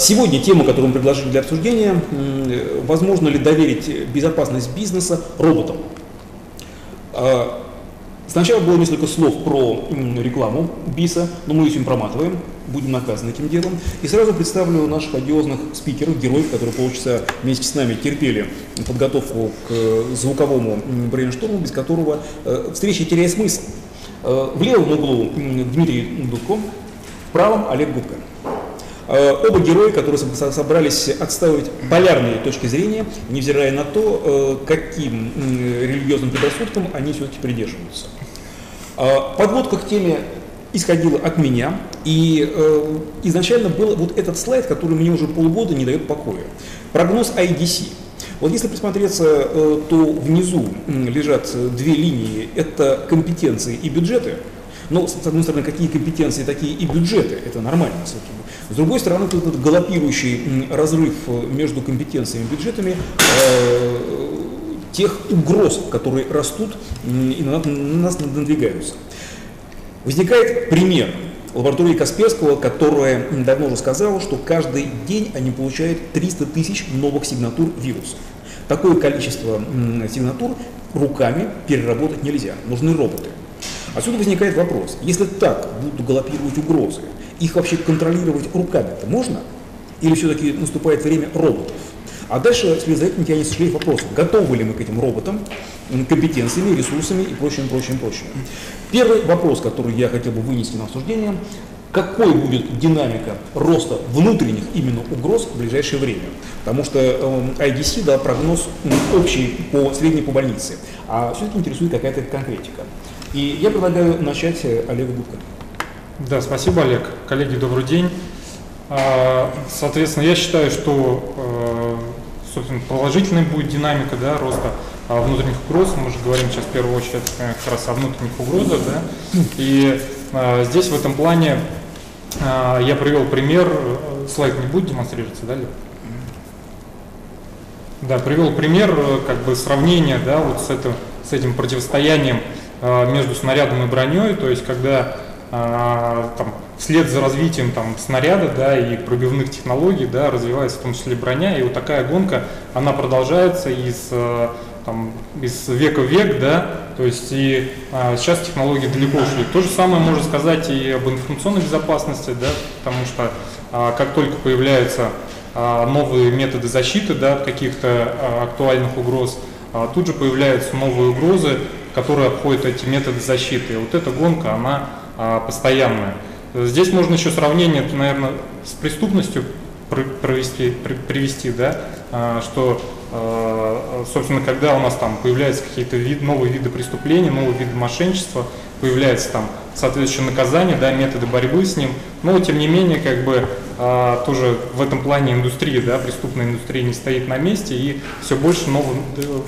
Сегодня тема, которую мы предложили для обсуждения, возможно ли доверить безопасность бизнеса роботам. А, Сначала было несколько слов про рекламу БИСа, но мы ее сегодня проматываем, будем наказаны этим делом. И сразу представлю наших одиозных спикеров, героев, которые полчаса вместе с нами терпели подготовку к э, звуковому брейншторму, без которого э, встреча теряет смысл. Э, В левом углу Дмитрий Дудко, в правом Олег Губка. Э, Оба героя, которые со- собрались отстаивать полярные точки зрения, невзирая на то, э, каким религиозным предрассудкам они все-таки придерживаются. А, Подводка к теме исходила от меня, и э, изначально был вот этот слайд, который мне уже полгода не дает покоя. Прогноз IDC. Вот если присмотреться, э, то внизу лежат э, две линии, это компетенции и бюджеты. Но, с одной стороны, какие компетенции, такие и бюджеты, это нормально. все-таки. С другой стороны, тут этот галопирующий разрыв э, между компетенциями и бюджетами э, тех угроз, которые растут и на нас- на нас надвигаются. Возникает пример лаборатории Касперского, которая давно уже сказала, что каждый день они получают 300 тысяч новых сигнатур вирусов. Такое количество сигнатур руками переработать нельзя, нужны роботы. Отсюда возникает вопрос, если так будут галопировать угрозы, их вообще контролировать руками-то можно? Или все-таки наступает время роботов? А дальше вслед за этим тянется шлейф вопросов, готовы ли мы к этим роботам, компетенциями, ресурсами и прочим, прочим, прочим. Первый вопрос, который я хотел бы вынести на обсуждение, какой будет динамика роста внутренних именно угроз в ближайшее время? Потому что эм, IDC дал прогноз общий по средней по больнице, а все-таки интересует какая-то конкретика. И я предлагаю начать э, Олега Губка. Да, спасибо, Олег. Коллеги, добрый день. А, Соответственно, я считаю, что э, собственно, положительной будет динамика да, роста а, внутренних угроз. Мы же говорим сейчас в первую очередь э, как раз о внутренних угрозах. Да? И а, здесь в этом плане я привел пример, слайд не будет демонстрироваться, да, Лев? Да, привел пример как бы сравнения да, вот с, это, с этим противостоянием между снарядом и броней, то есть когда э, там, вслед за развитием там, снаряда да, и пробивных технологий да, развивается в том числе броня, и вот такая гонка, она продолжается из, э, там, из века в век, да, то есть и э, сейчас технологии далеко ушли. То же самое можно сказать и об информационной безопасности, да, потому что э, как только появляются а, новые методы защиты да, от каких-то а, актуальных угроз, а, тут же появляются новые угрозы, которые обходят эти методы защиты. И вот эта гонка, она а, постоянная. Здесь можно еще сравнение, наверное, с преступностью пр- провести, при- привести, да, а, что, а, собственно, когда у нас там появляются какие-то вид- новые виды преступления, новые виды мошенничества, появляется там соответствующее наказание, да, методы борьбы с ним, но тем не менее, как бы тоже в этом плане индустрия, да, преступная индустрия не стоит на месте и все больше новых,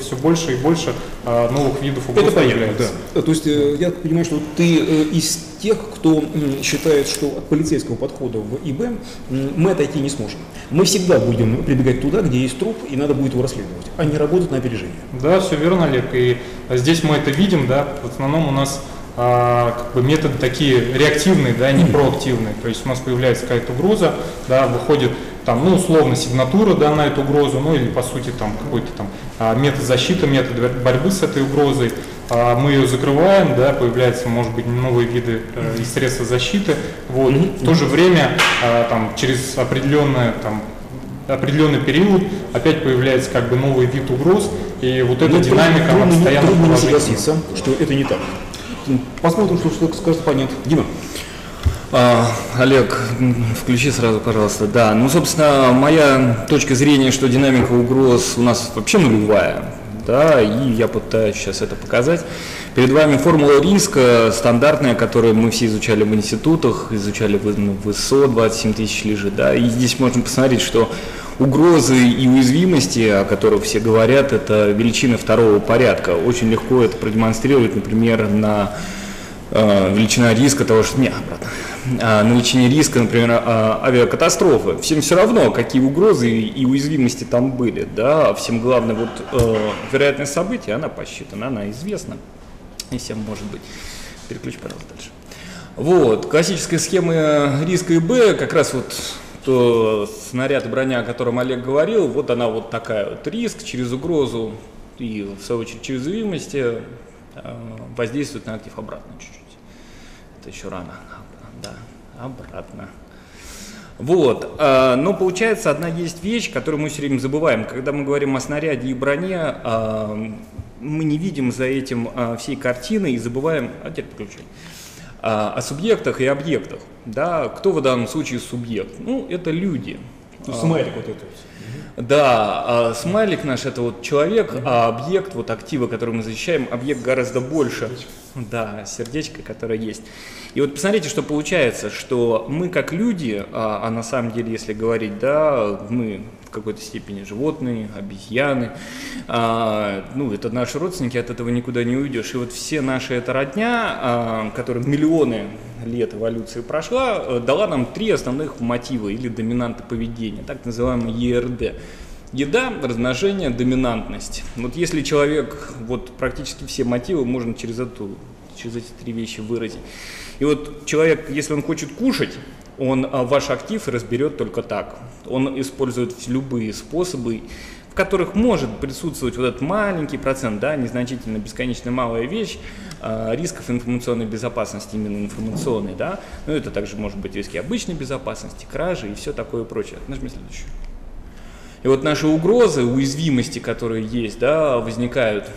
все больше и больше а, новых видов угроз Это понятно, да. То есть э, я понимаю, что ты э, из тех, кто считает, что от полицейского подхода в ИБ мы отойти не сможем. Мы всегда будем прибегать туда, где есть труп, и надо будет его расследовать, а не работать на опережение. Да, все верно, Олег. И здесь мы это видим, да, в основном у нас а, как бы методы такие реактивные, да, не проактивные. То есть у нас появляется какая-то угроза, да, выходит там, ну, условно, сигнатура, да, на эту угрозу, ну, или, по сути, там, какой-то там а, метод защиты, метод борьбы с этой угрозой. А, мы ее закрываем, да, появляются, может быть, новые виды э, и средства защиты. Вот. В то же время, а, там, через определенное, там, определенный период опять появляется как бы новый вид угроз, и вот эта Ну, динамика она трудно, не- постоянно трудно не согласиться, что это не так. Посмотрим, что, что скажет оппонент. Дима. А, Олег, включи сразу, пожалуйста. Да, ну, собственно, моя точка зрения, что динамика угроз у нас вообще нулевая, да, и я пытаюсь сейчас это показать. Перед вами формула риска стандартная, которую мы все изучали в институтах, изучали в, ну, в ИСО, 27 тысяч лежит, да, и здесь можно посмотреть, что угрозы и уязвимости, о которых все говорят, это величины второго порядка. Очень легко это продемонстрировать, например, на э, величина риска того, что... Не, обратно. А, на величине риска, например, а, авиакатастрофы. Всем все равно, какие угрозы и, уязвимости там были, да, всем главное, вот э, вероятность события, она посчитана, она известна, и всем может быть. Переключи, пожалуйста, дальше. Вот, классическая схема риска и Б, как раз вот то снаряд броня, о котором Олег говорил, вот она вот такая вот риск через угрозу и в свою очередь через уязвимости э, воздействует на актив обратно чуть-чуть. Это еще рано. Да, обратно. Вот, э, но получается одна есть вещь, которую мы все время забываем. Когда мы говорим о снаряде и броне, э, мы не видим за этим всей картины и забываем, а теперь подключай, о субъектах и объектах. Да, кто в данном случае субъект? Ну, это люди. Ну, смайлик вот это. Да, а смайлик наш это вот человек, а объект, вот активы, который мы защищаем, объект гораздо больше. Да, сердечко, которое есть. И вот посмотрите, что получается, что мы как люди, а, а на самом деле, если говорить, да, мы какой-то степени животные, обезьяны, а, ну, это наши родственники, от этого никуда не уйдешь. И вот все наши это родня, а, которая миллионы лет эволюции прошла, э, дала нам три основных мотива или доминанты поведения, так называемый ЕРД. Еда, размножение, доминантность. Вот если человек, вот практически все мотивы можно через, эту, через эти три вещи выразить. И вот человек, если он хочет кушать, он а, ваш актив разберет только так. Он использует любые способы, в которых может присутствовать вот этот маленький процент, да, незначительно бесконечно малая вещь, э, рисков информационной безопасности, именно информационной, да, ну это также может быть риски обычной безопасности, кражи и все такое прочее. Нажми следующую. И вот наши угрозы, уязвимости, которые есть, да, возникают,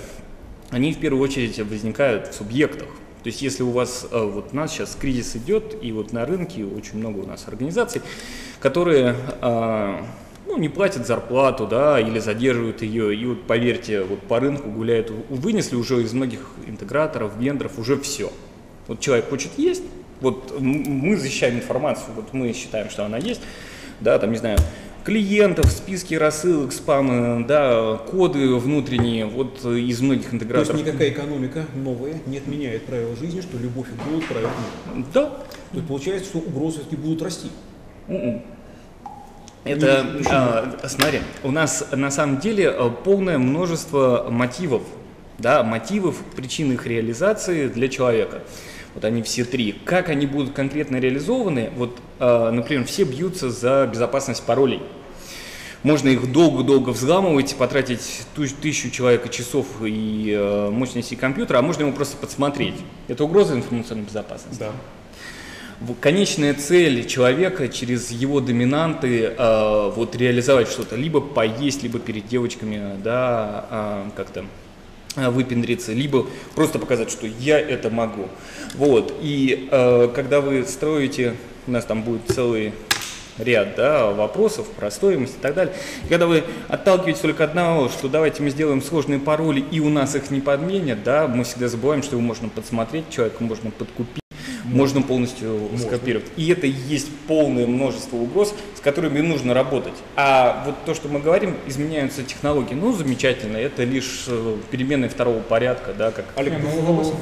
они в первую очередь возникают в субъектах. То есть если у вас, э, вот у нас сейчас кризис идет, и вот на рынке очень много у нас организаций, которые э, ну, не платят зарплату, да, или задерживают ее, и вот поверьте, вот по рынку гуляют, вынесли уже из многих интеграторов, вендоров уже все. Вот человек хочет есть, вот мы защищаем информацию, вот мы считаем, что она есть, да, там, не знаю, клиентов, списки рассылок, спамы, да, коды внутренние, вот из многих интеграторов. То есть никакая экономика новая не отменяет правила жизни, что любовь и голод правят мир. Да. То есть получается, что угрозы все-таки будут расти. Mm-mm. Это, а, смотри, у нас на самом деле э, полное множество мотивов, да, мотивов, причин их реализации для человека. Вот они все три. Как они будут конкретно реализованы? Вот, э, например, все бьются за безопасность паролей. Можно их долго-долго взламывать, потратить тысячу человека часов и э, мощности компьютера, а можно ему просто подсмотреть. Это угроза информационной безопасности. Да конечная цель человека через его доминанты э, вот реализовать что-то, либо поесть, либо перед девочками, да, э, как-то выпендриться, либо просто показать, что я это могу. Вот. И э, когда вы строите, у нас там будет целый ряд да, вопросов про стоимость и так далее. И когда вы отталкиваетесь только одного, что давайте мы сделаем сложные пароли и у нас их не подменят, да, мы всегда забываем, что его можно подсмотреть, человека можно подкупить можно полностью можно. скопировать. И это и есть полное множество угроз, с которыми нужно работать. А вот то, что мы говорим, изменяются технологии, ну, замечательно, это лишь э, перемены второго порядка, да, как... Олег, ну,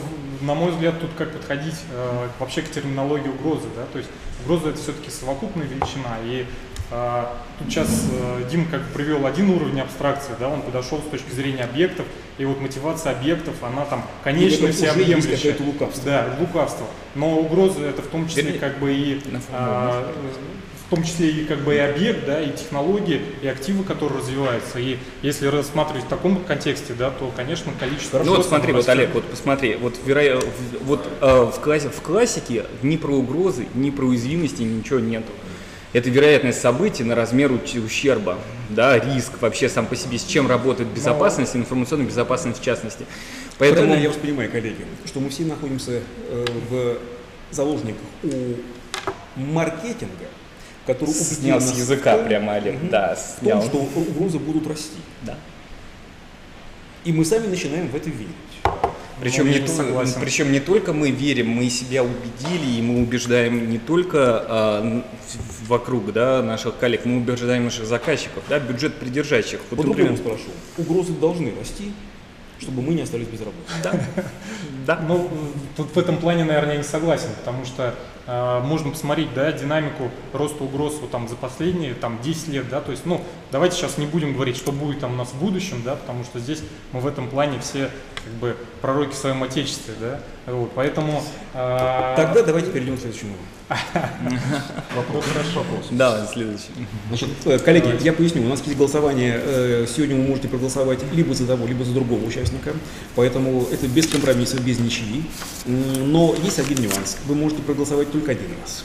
на мой взгляд, тут как подходить э, вообще к терминологии угрозы, да, то есть угроза это все-таки совокупная величина, и э, тут сейчас э, Дим как привел один уровень абстракции, да, он подошел с точки зрения объектов, и вот мотивация объектов, она там конечная, всеобъемлющая. лукавство. Да, лукавство. Но угроза это в том числе Вернее, как бы и а, в том числе и как бы и объект, да, и технологии, и активы, которые развиваются. И если рассматривать в таком контексте, да, то, конечно, количество. Ну вот смотри, вот Олег, вот посмотри, вот, веро... вот э, в, классе, в классике ни про угрозы, ни про уязвимости ничего нету это вероятность событий на размер ущерба, да, риск вообще сам по себе, с чем работает безопасность, информационная безопасность в частности. Поэтому... Правильно я вас понимаю, коллеги, что мы все находимся э, в заложниках у маркетинга, который снял с языка том, прямо Олег, угу, да, снял. В том, что угрозы будут расти. Да. И мы сами начинаем в это верить. Причем не, согласен. причем не только мы верим, мы себя убедили, и мы убеждаем не только а, вокруг да, наших коллег, мы убеждаем наших заказчиков, да, бюджет придержащих. Вот, вот например, спрошу, угрозы должны расти, чтобы мы не остались без работы. Да. да. Ну, тут в этом плане, наверное, я не согласен, потому что э, можно посмотреть, да, динамику роста угроз вот, там, за последние там, 10 лет, да, то есть, ну, давайте сейчас не будем говорить, что будет там у нас в будущем, да, потому что здесь мы в этом плане все как бы пророки в своем отечестве, да, вот, поэтому... Э, Тогда давайте перейдем к следующему. Вопрос хорошо. Да, следующий. Значит, э, коллеги, я поясню, у нас есть голосование, э, сегодня вы можете проголосовать либо за того, либо за другого участника, поэтому это без компромиссов, без ничьи. Но есть один нюанс, вы можете проголосовать только один раз.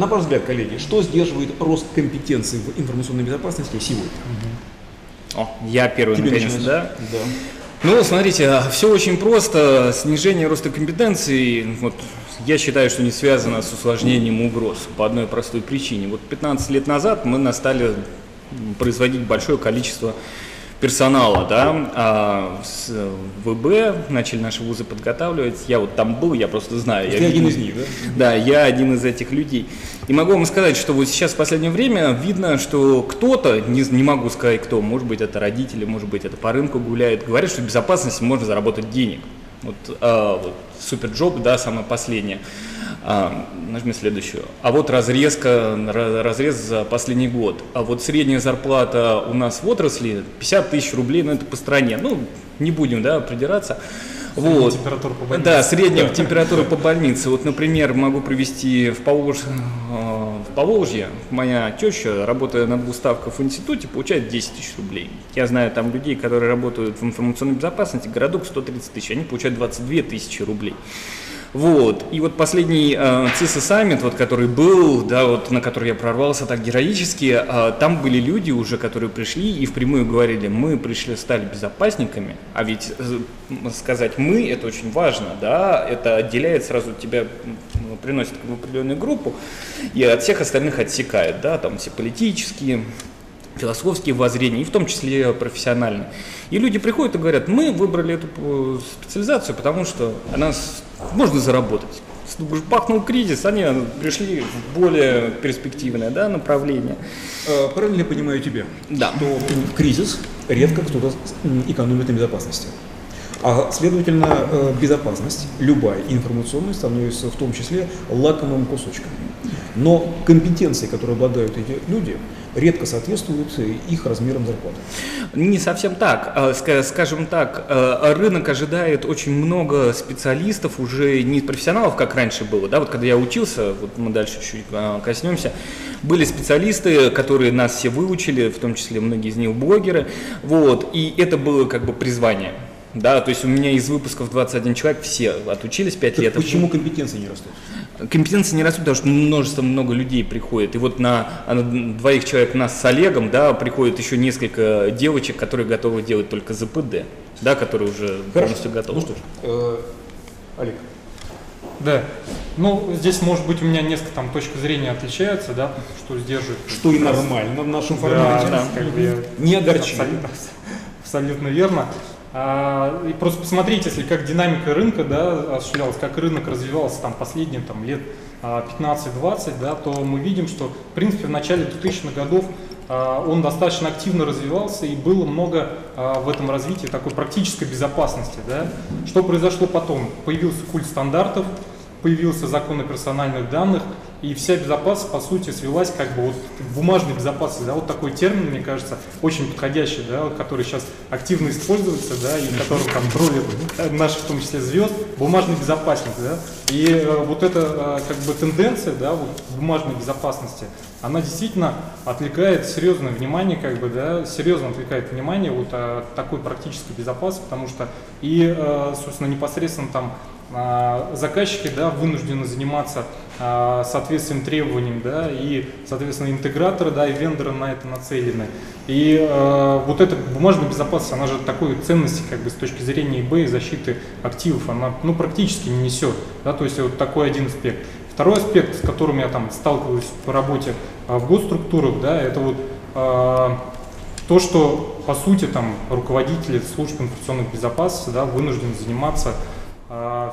На ваш взгляд, коллеги, что сдерживает рост компетенций в информационной безопасности сегодня? О, я первый, Тебе наконец, да? Да. Ну, смотрите, все очень просто. Снижение роста компетенций, вот, я считаю, что не связано с усложнением угроз по одной простой причине. Вот 15 лет назад мы настали производить большое количество персонала, да, а с ВБ начали наши вузы подготавливать. Я вот там был, я просто знаю. Ты я один из них, да? Да, я один из этих людей. И могу вам сказать, что вот сейчас в последнее время видно, что кто-то, не, не могу сказать кто, может быть это родители, может быть это по рынку гуляют, говорят, что в безопасности можно заработать денег. Вот, а, вот суперджоп, да, самое последнее. А, нажми следующую. А вот разрезка, ра- разрез за последний год. А вот средняя зарплата у нас в отрасли 50 тысяч рублей, ну это по стране. Ну, не будем, да, придираться. Вот. температура по больнице. Да, средняя температура по больнице. Вот, например, могу привести в, Поволж... в Поволжье. Моя теща, работая на двух ставках в институте, получает 10 тысяч рублей. Я знаю там людей, которые работают в информационной безопасности, городок 130 тысяч, они получают 22 тысячи рублей. Вот. И вот последний э, ЦИСа саммит, вот, который был, да, вот, на который я прорвался так героически, э, там были люди уже, которые пришли и впрямую говорили, мы пришли, стали безопасниками, а ведь э, сказать мы, это очень важно, да, это отделяет сразу тебя, приносит в определенную группу и от всех остальных отсекает, да, там все политические, философские воззрения, и в том числе профессиональные. И люди приходят и говорят, мы выбрали эту э, специализацию, потому что она можно заработать. Пахнул кризис, они пришли в более перспективное да, направление. Э, Правильно я понимаю тебя? Да. Что в кризис редко кто-то экономит на безопасности. А следовательно, э, безопасность, любая информационная, становится в том числе лакомым кусочком. Но компетенции, которые обладают эти люди, редко соответствуют их размерам зарплаты. Не совсем так. Ска- Скажем так, э, рынок ожидает очень много специалистов, уже не профессионалов, как раньше было. Да? Вот когда я учился, вот мы дальше чуть а, коснемся, были специалисты, которые нас все выучили, в том числе многие из них блогеры. Вот, и это было как бы призвание. Да, то есть у меня из выпусков 21 человек все отучились 5 Так лет. почему компетенции не растут? Компетенции не растут, потому что множество много людей приходит. И вот на, а на двоих человек нас с Олегом, да, приходит еще несколько девочек, которые готовы делать только ЗПД, да, которые уже полностью готовы. Ну что ж, э, Олег, Да. Ну, здесь, может быть, у меня несколько там точек зрения отличаются, да, что сдерживает. что и нормально в нашем Да, формате. да, как бы Не огорчи. Абсолютно, абсолютно верно. А, и просто посмотрите, если как динамика рынка да, осуществлялась, как рынок развивался там последние там, лет а, 15-20, да, то мы видим, что в принципе в начале 2000-х годов а, он достаточно активно развивался и было много а, в этом развитии такой практической безопасности. Да. Что произошло потом? Появился культ стандартов, появился закон о персональных данных, и вся безопасность, по сути, свелась как бы вот бумажной безопасности. Да, вот такой термин, мне кажется, очень подходящий, да, который сейчас активно используется, да, и которым там троллят э, наших, в том числе, звезд, бумажный безопасник, да. И э, вот эта э, как бы тенденция, да, вот бумажной безопасности, она действительно отвлекает серьезное внимание, как бы, да, серьезно отвлекает внимание вот от такой практической безопасности, потому что и, э, собственно, непосредственно там заказчики да, вынуждены заниматься а, соответствием требованиям, да, и, соответственно, интеграторы да, и вендоры на это нацелены. И а, вот эта бумажная безопасность, она же такой ценности как бы с точки зрения eBay защиты активов, она ну, практически не несет. Да, то есть вот такой один аспект. Второй аспект, с которым я там сталкиваюсь по работе а, в госструктурах, да, это вот а, то, что по сути там руководители служб информационной безопасности да, вынуждены заниматься а,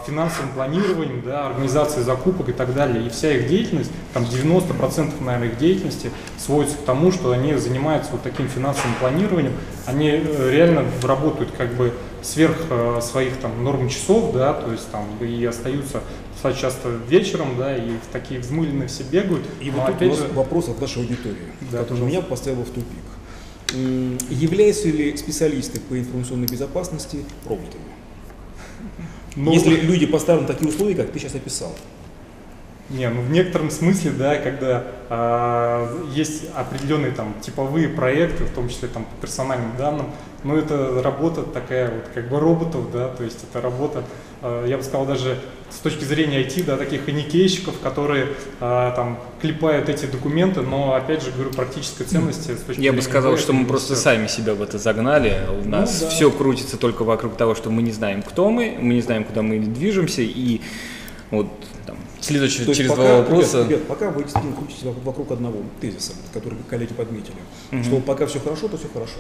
финансовым планированием, да, организацией закупок и так далее. И вся их деятельность, там 90% наверное, их деятельности сводится к тому, что они занимаются вот таким финансовым планированием. Они э, реально работают как бы сверх э, своих там норм часов, да, то есть там и остаются достаточно часто вечером, да, и такие взмыленные все бегают. И вот нас же... вопрос от нашей аудитории, да, который меня поставил в тупик. Являются ли специалисты по информационной безопасности роботами? Ну, Если люди поставлены такие условия, как ты сейчас описал. Не, ну в некотором смысле, да, когда э, есть определенные там типовые проекты, в том числе там по персональным данным, но это работа такая вот как бы роботов, да, то есть это работа, э, я бы сказал даже с точки зрения IT, да, таких аникейщиков, которые э, там клепают эти документы, но опять же говорю практической ценности с точки Я бы сказал, IT, что мы просто все. сами себя в это загнали, у ну, нас да. все крутится только вокруг того, что мы не знаем, кто мы, мы не знаем, куда мы движемся и вот Следующий, То через пока, два вопроса. Ребят, ребят, пока вы крутитесь вокруг одного тезиса, который коллеги подметили, угу. что пока все хорошо, то все хорошо.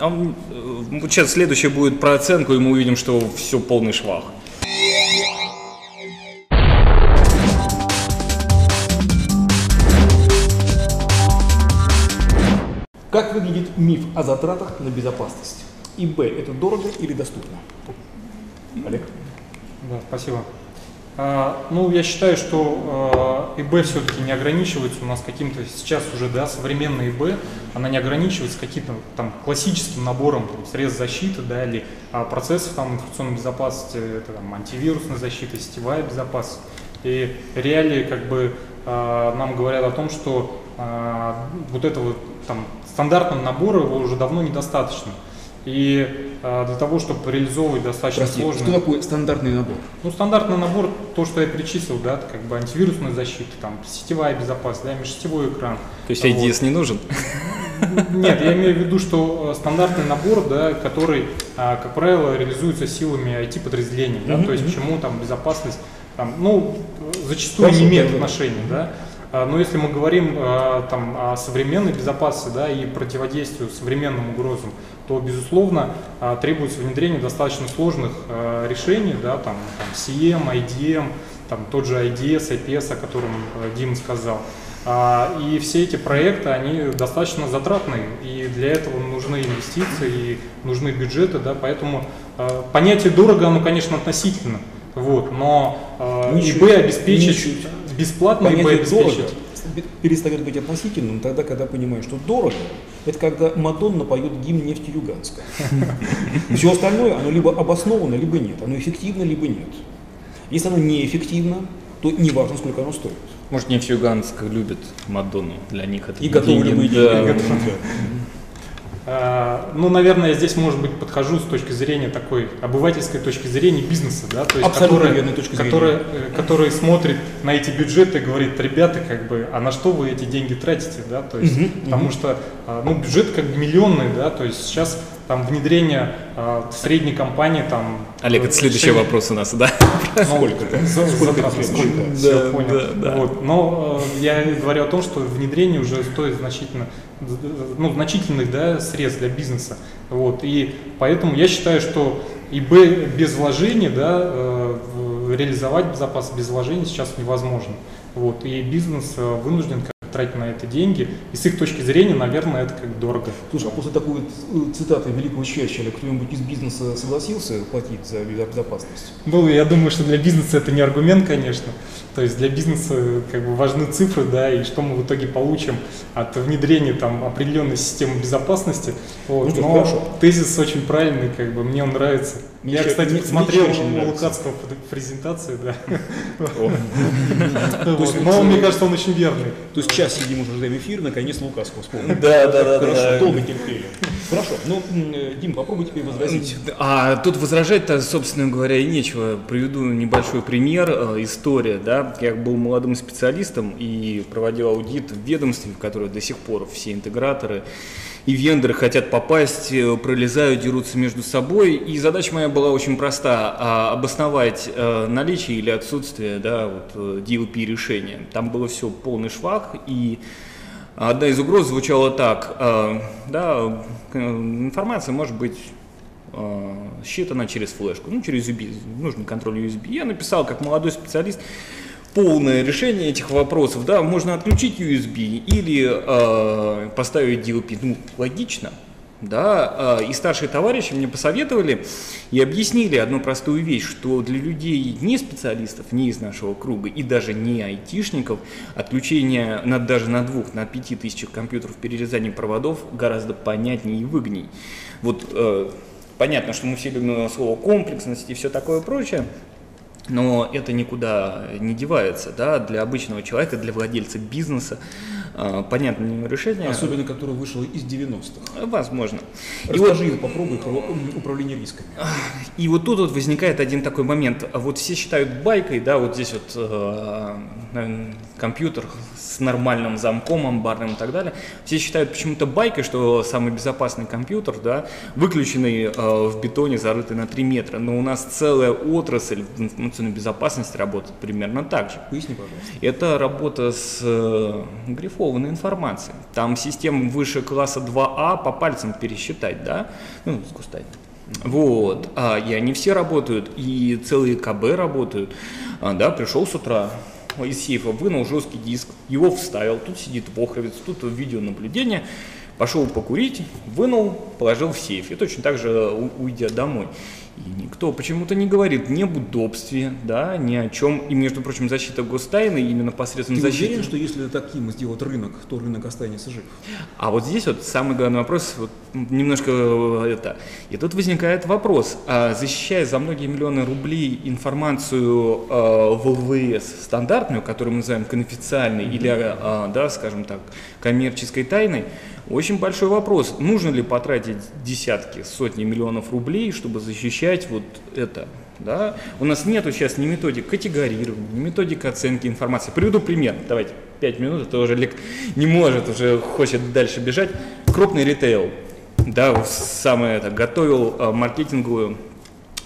А, вот сейчас следующее будет про оценку, и мы увидим, что все полный швах. Как выглядит миф о затратах на безопасность? И Б, это дорого или доступно? Олег? Да, спасибо. А, ну, я считаю, что ИБ все-таки не ограничивается у нас каким-то сейчас уже, да, современная ИБ, она не ограничивается каким-то там классическим набором там, средств защиты, да, или а, процессов там информационной безопасности, это там антивирусная защита, сетевая безопасность. И реалии как бы а, нам говорят о том, что вот этого там стандартного набора его уже давно недостаточно. И э, для того, чтобы реализовывать достаточно Прости, сложно. Что такое стандартный набор? Ну, стандартный набор, то, что я перечислил, да, как бы антивирусная защита, там, сетевая безопасность, да, межсетевой экран. То есть IDS вот. не нужен? Нет, я имею в виду, что э, стандартный набор, да, который, э, как правило, реализуется силами IT-подразделений, да, то есть почему там безопасность, там, ну, зачастую не имеет отношения, да. А, но если мы говорим а, там, о современной безопасности да, и противодействию современным угрозам, то, безусловно, а, требуется внедрение достаточно сложных решений, да, там, там CM, IDM, там, тот же IDS, IPS, о котором Дима сказал. И все эти проекты, они достаточно затратные, и для этого нужны инвестиции, и нужны бюджеты, да, поэтому понятие дорого, оно, конечно, относительно, вот, но ИБ обеспечить бесплатно ИБ обеспечить перестает быть относительным тогда, когда понимаешь, что дорого, это когда Мадонна поет гимн нефти Юганска. Все остальное, оно либо обосновано, либо нет. Оно эффективно, либо нет. Если оно неэффективно, то не важно, сколько оно стоит. Может, нефть Юганск любит Мадонну, для них это И готовы любые деньги. А, ну, наверное, я здесь, может быть, подхожу с точки зрения такой обывательской точки зрения бизнеса, да, то есть, Абсолютно который, точки который, э, который смотрит на эти бюджеты и говорит, ребята, как бы, а на что вы эти деньги тратите, да, то есть, угу, потому угу. что, а, ну, бюджет как бы миллионный, да, то есть сейчас там внедрение э, средней компании там. Олег, это следующий решение... вопрос у нас, да? Ну, сколько? За, сколько? сколько? Да, Все, понял. Да, да. Вот. Но э, я говорю о том, что внедрение уже стоит значительно, ну, значительных да, средств для бизнеса. Вот. И поэтому я считаю, что и без вложений, да, э, реализовать безопасность без вложений сейчас невозможно. Вот. И бизнес э, вынужден тратить на это деньги. И с их точки зрения, наверное, это как дорого. Слушай, а после такой э, цитаты великого Черчилля кто-нибудь из бизнеса согласился платить за безопасность? Ну, я думаю, что для бизнеса это не аргумент, конечно. То есть для бизнеса как бы важны цифры, да, и что мы в итоге получим от внедрения там определенной системы безопасности. Вот. Ну, Но хорошо. тезис очень правильный, как бы мне он нравится. Я, кстати, посмотрел у Лукацкого презентацию, да. Но мне кажется, он очень верный. То есть час сидим уже в эфир, наконец Лукацкого вспомнил. Да, да, да. Хорошо, долго терпели. Хорошо, ну, Дим, попробуй теперь возразить. А тут возражать-то, собственно говоря, и нечего. Приведу небольшой пример, э, история, да. Я был молодым специалистом и проводил аудит в ведомстве, в которое до сих пор все интеграторы и вендоры хотят попасть, э, пролезают, дерутся между собой. И задача моя была очень проста а, – обосновать э, наличие или отсутствие да, вот, DLP решения. Там было все полный швах, и Одна из угроз звучала так, э, да, информация может быть э, считана через флешку, ну, через USB, нужный контроль USB. Я написал, как молодой специалист, полное решение этих вопросов, да, можно отключить USB или э, поставить DLP, ну, логично, да, э, и старшие товарищи мне посоветовали и объяснили одну простую вещь, что для людей не специалистов, не из нашего круга и даже не айтишников, отключение на, даже на двух, на пяти тысячах компьютеров, перерезание проводов гораздо понятнее и выгодней. Вот э, понятно, что мы все любим слово комплексность и все такое прочее, но это никуда не девается, да, для обычного человека, для владельца бизнеса, э, понятное решение. Особенно, которое вышло из 90-х. Возможно. Расскажи, и вот, попробуй про управление рисками. И вот тут вот возникает один такой момент. Вот все считают байкой, да, вот здесь вот э, компьютер с нормальным замком амбарным и так далее. Все считают почему-то байкой, что самый безопасный компьютер, да, выключенный э, в бетоне, зарытый на 3 метра. Но у нас целая отрасль в информационной безопасности работает примерно так же. Поясни, пожалуйста. Это работа с э, грифованной информацией. Там систем выше класса 2А по пальцам пересчитать, да, ну, с густой. Вот, а, и они все работают, и целые КБ работают. А, да, пришел с утра, из сейфа вынул жесткий диск, его вставил, тут сидит вохровец, тут видеонаблюдение, пошел покурить, вынул, положил в сейф. И точно так же уйдя домой. И никто почему-то не говорит ни об удобстве, да, ни о чем. И, между прочим, защита гостайны именно посредством Ты защиты. уверен, что если таким сделать рынок, то рынок останется жив? А вот здесь вот самый главный вопрос, вот немножко э, это. И тут возникает вопрос, а защищая за многие миллионы рублей информацию э, в ЛВС стандартную, которую мы называем конфиденциальной или, э, да, скажем так, коммерческой тайной, очень большой вопрос, нужно ли потратить десятки, сотни миллионов рублей, чтобы защищать вот это. Да? У нас нету сейчас ни методик категорирования, ни методик оценки информации. Приведу пример. Давайте, пять минут, это уже Олег не может, уже хочет дальше бежать. Крупный ритейл, да, самое это, готовил а, маркетинговую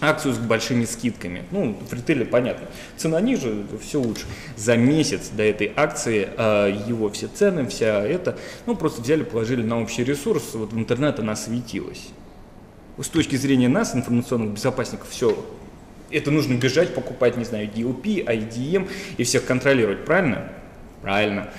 акцию с большими скидками. Ну, в ритейле понятно. Цена ниже, все лучше. За месяц до этой акции э, его все цены, вся это, ну, просто взяли, положили на общий ресурс, вот в интернет она светилась. С точки зрения нас, информационных безопасников, все, это нужно бежать, покупать, не знаю, DLP, IDM и всех контролировать, правильно? Правильно.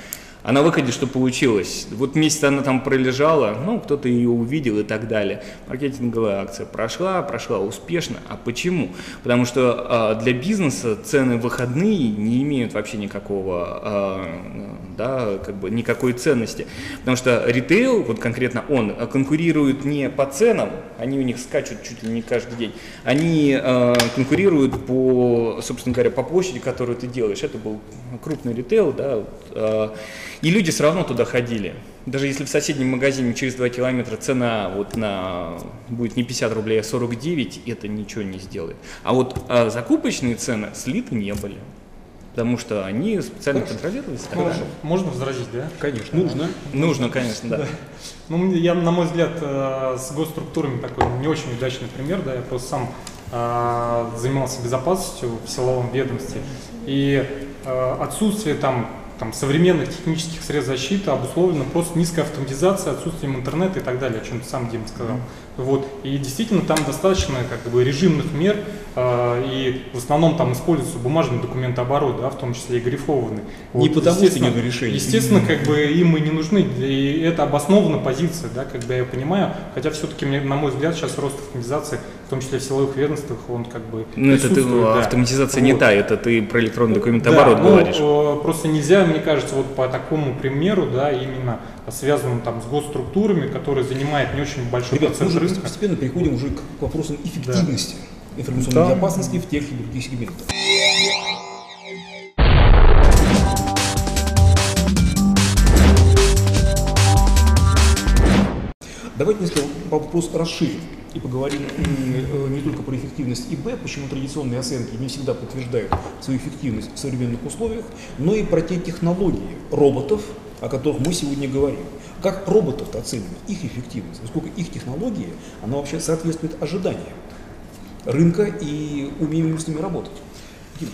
А на выходе что получилось? Вот месяц она там пролежала, ну, кто-то ее увидел и так далее. Маркетинговая акция прошла, прошла успешно. А почему? Потому что а, для бизнеса цены выходные не имеют вообще никакого, а, да, как бы никакой ценности. Потому что ритейл, вот конкретно он, конкурирует не по ценам, они у них скачут чуть ли не каждый день, они а, конкурируют по, собственно говоря, по площади, которую ты делаешь. Это был крупный ритейл, да, а, и люди все равно туда ходили. Даже если в соседнем магазине через 2 километра цена вот на, будет не 50 рублей, а 49, это ничего не сделает. А вот а закупочные цены слиты не были. Потому что они специально Хорошо. контролировались. Хорошо. далее. Можно возразить, да? Конечно, нужно. Нужно, конечно, да. Ну, мне- я, на мой взгляд, э, с госструктурами такой не очень удачный пример, да, я просто сам э, занимался безопасностью в силовом ведомстве, и э, отсутствие там, там современных технических средств защиты обусловлено просто низкой автоматизацией, отсутствием интернета и так далее, о чем сам, Дим, сказал. Вот. И действительно там достаточно как бы режимных мер, и в основном там используется бумажный документооборот, да, в том числе и грифованный. Не потому, что естественно- нет решения. Естественно, как бы им и не нужны, и это обоснована позиция, да, когда я понимаю, хотя все-таки, мне, на мой взгляд, сейчас рост автоматизации, в том числе в силовых ведомствах, он как бы Ну, это ты, присутствует, да. автоматизация не Вот. та, это ты про электронный документооборот Да, ну, говоришь. э, просто нельзя, мне кажется, вот по такому примеру, да, именно связанным там с госструктурами, которые занимают не очень большой Ребят, мы процент уже рынка. постепенно переходим уже к вопросам эффективности информационной Да. безопасности в тех или других сегментах. Давайте несколько вопрос расширим и поговорим э, не только про эффективность ИБ, почему традиционные оценки не всегда подтверждают свою эффективность в современных условиях, но и про те технологии роботов, о которых мы сегодня говорим. Как роботов оценивать, их эффективность, насколько их технологии, она вообще соответствует ожиданиям рынка и умеем ли с ними работать. Дим,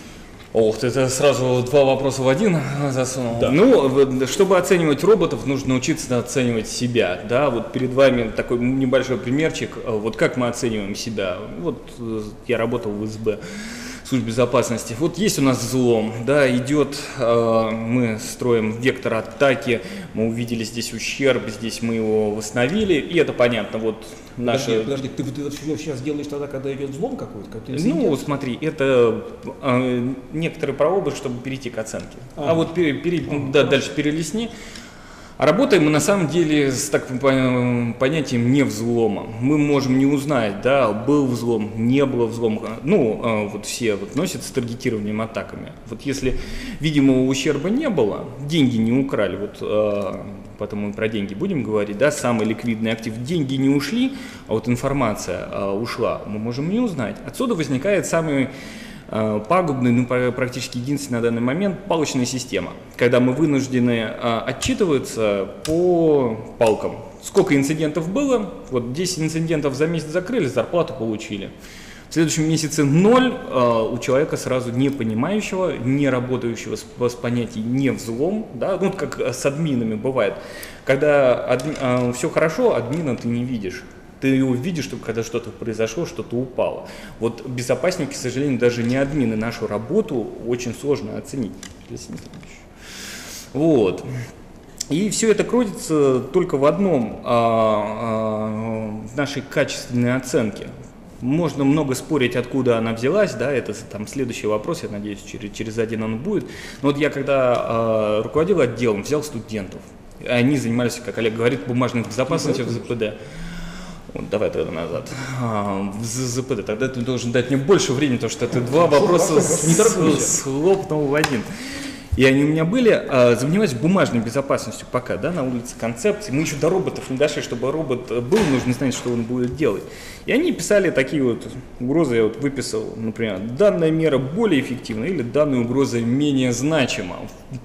Ох, ты это сразу два вопроса в один засунул. Да. Ну, чтобы оценивать роботов, нужно научиться оценивать себя. Да, вот перед вами такой небольшой примерчик. Вот как мы оцениваем себя. Вот э, я работал в СБ служб безопасности. Вот есть у нас взлом, да, идет, э, мы строим вектор атаки, мы увидели здесь ущерб, здесь мы его восстановили, и это понятно, вот наши... Подожди, подожди ты, ты это сейчас делаешь тогда, когда идет взлом какой-то? Как ну, смотри, это э, некоторые пробы, чтобы перейти к оценке. А, а вот пере, пере, а, да, дальше перелесни. А работаем мы на самом деле с таким понятием не взлома. Мы можем не узнать, да, был взлом, не было взлома. Ну, а, вот все вот носят с таргетированием атаками. Вот если видимого ущерба не было, деньги не украли, вот а, потом мы про деньги будем говорить, да, самый ликвидный актив, деньги не ушли, а вот информация а, ушла, мы можем не узнать. Отсюда возникает самый пагубный, ну, практически единственный на данный момент, палочная система, когда мы вынуждены э, отчитываться по палкам. Сколько инцидентов было, вот 10 инцидентов за месяц закрыли, зарплату получили. В следующем месяце ноль э, у человека сразу не понимающего, не работающего с, с понятием не взлом, да, ну как с админами бывает, когда адми, все хорошо, админа ты не видишь ты его видишь, что когда что-то произошло, что-то упало. Вот безопасники, к сожалению, даже не админы нашу работу очень сложно оценить. Вот. И все это крутится только в одном, а, а, в нашей качественной оценке. Можно много спорить, откуда она взялась, да, это там следующий вопрос, я надеюсь, через, через один он будет. Но вот я когда а, руководил отделом, взял студентов, они занимались, как Олег говорит, бумажной безопасностью в ЗПД. Вот, давай тогда назад. А, в ЗПД. Тогда ты должен дать мне больше времени, потому что ты два вопроса слопнул в один. И они у меня были, а, занимались бумажной безопасностью пока, да, на улице концепции. Мы еще до роботов не дошли, чтобы робот был, нужно знать, что он будет делать. И они писали такие вот угрозы, я вот выписал, например, данная мера более эффективна или данная угроза менее значима.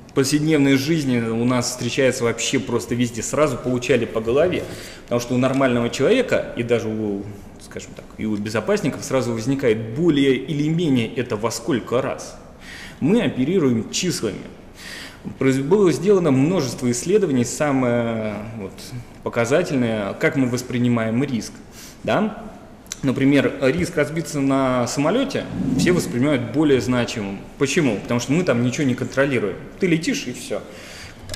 В повседневной жизни у нас встречается вообще просто везде. Сразу получали по голове, потому что у нормального человека и даже у скажем так, и у безопасников сразу возникает более или менее это во сколько раз мы оперируем числами. Было сделано множество исследований, самое вот, показательное, как мы воспринимаем риск. Да? Например, риск разбиться на самолете все воспринимают более значимым. Почему? Потому что мы там ничего не контролируем. Ты летишь и все.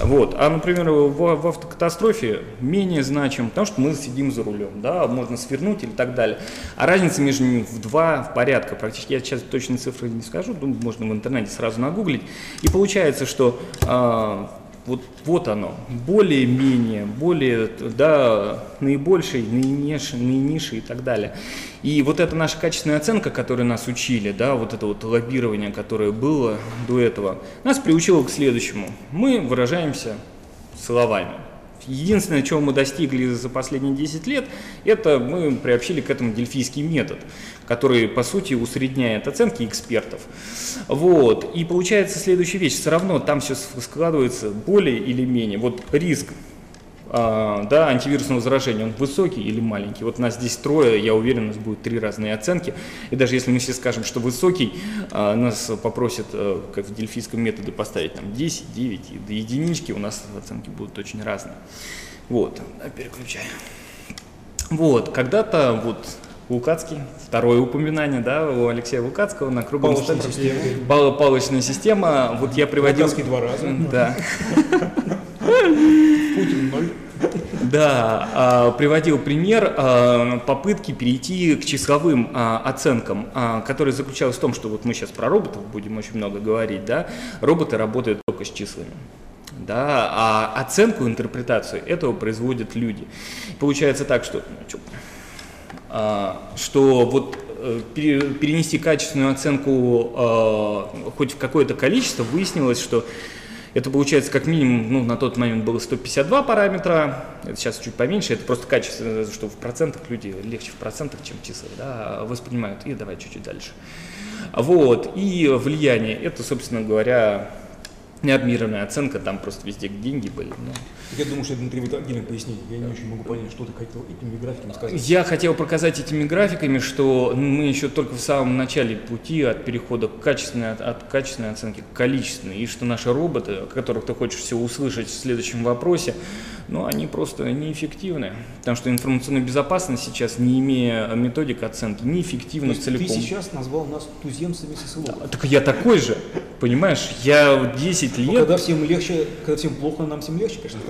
Вот. А, например, в, в автокатастрофе менее значим, потому что мы сидим за рулем, да, можно свернуть или так далее. А разница между ними в два в порядка практически. Я сейчас точные цифры не скажу, думаю, можно в интернете сразу нагуглить. И получается, что э, вот, вот оно, более-менее, более, да, наибольший, наинейший, наинейший и так далее. И вот эта наша качественная оценка, которую нас учили, да, вот это вот лоббирование, которое было до этого, нас приучило к следующему. Мы выражаемся словами. Единственное, чего мы достигли за последние 10 лет, это мы приобщили к этому дельфийский метод, который, по сути, усредняет оценки экспертов. Вот. И получается следующая вещь. Все равно там все складывается более или менее. Вот риск а, да, антивирусного заражения, он высокий или маленький. Вот нас здесь трое, я уверен, у нас будет три разные оценки. И даже если мы все скажем, что высокий, а, нас попросят, э, как в дельфийском методе, поставить там 10, 9 и до единички, у нас оценки будут очень разные. Вот, переключаем. Вот, когда-то вот Лукацкий, второе упоминание, да, у Алексея Лукацкого на круглом столе. Система. Палочная система. Вот я приводил... Лукацкий два раза. Да. Путин ноль. Да, а, приводил пример а, попытки перейти к числовым а, оценкам, которые заключалась в том, что вот мы сейчас про роботов будем очень много говорить, да, роботы работают только с числами. Да, а оценку, интерпретацию этого производят люди. Получается так, что, что вот э, перенести качественную оценку хоть в какое-то количество, выяснилось, что это получается как минимум, ну, на тот момент было 152 параметра, это сейчас чуть поменьше, это просто качество, что в процентах люди легче в процентах, чем числа, да, воспринимают. И давай чуть-чуть дальше. Вот, и влияние, это, собственно говоря, необмерная оценка, там просто везде деньги были. Но... Я думаю, что это требует отдельного пояснения. Я не очень могу понять, что ты хотел этими графиками сказать. Я хотел показать этими графиками, что мы еще только в самом начале пути от перехода к качественной, от, от качественной оценки к количественной, и что наши роботы, о которых ты хочешь все услышать в следующем вопросе, ну, они просто неэффективны. Потому что информационная безопасность сейчас, не имея методик оценки, неэффективна целиком. Ты сейчас назвал нас туземцами ССЛО. Так я такой же, понимаешь? Я 10 лет... Ну, когда всем легче, когда всем плохо, нам всем легче, конечно,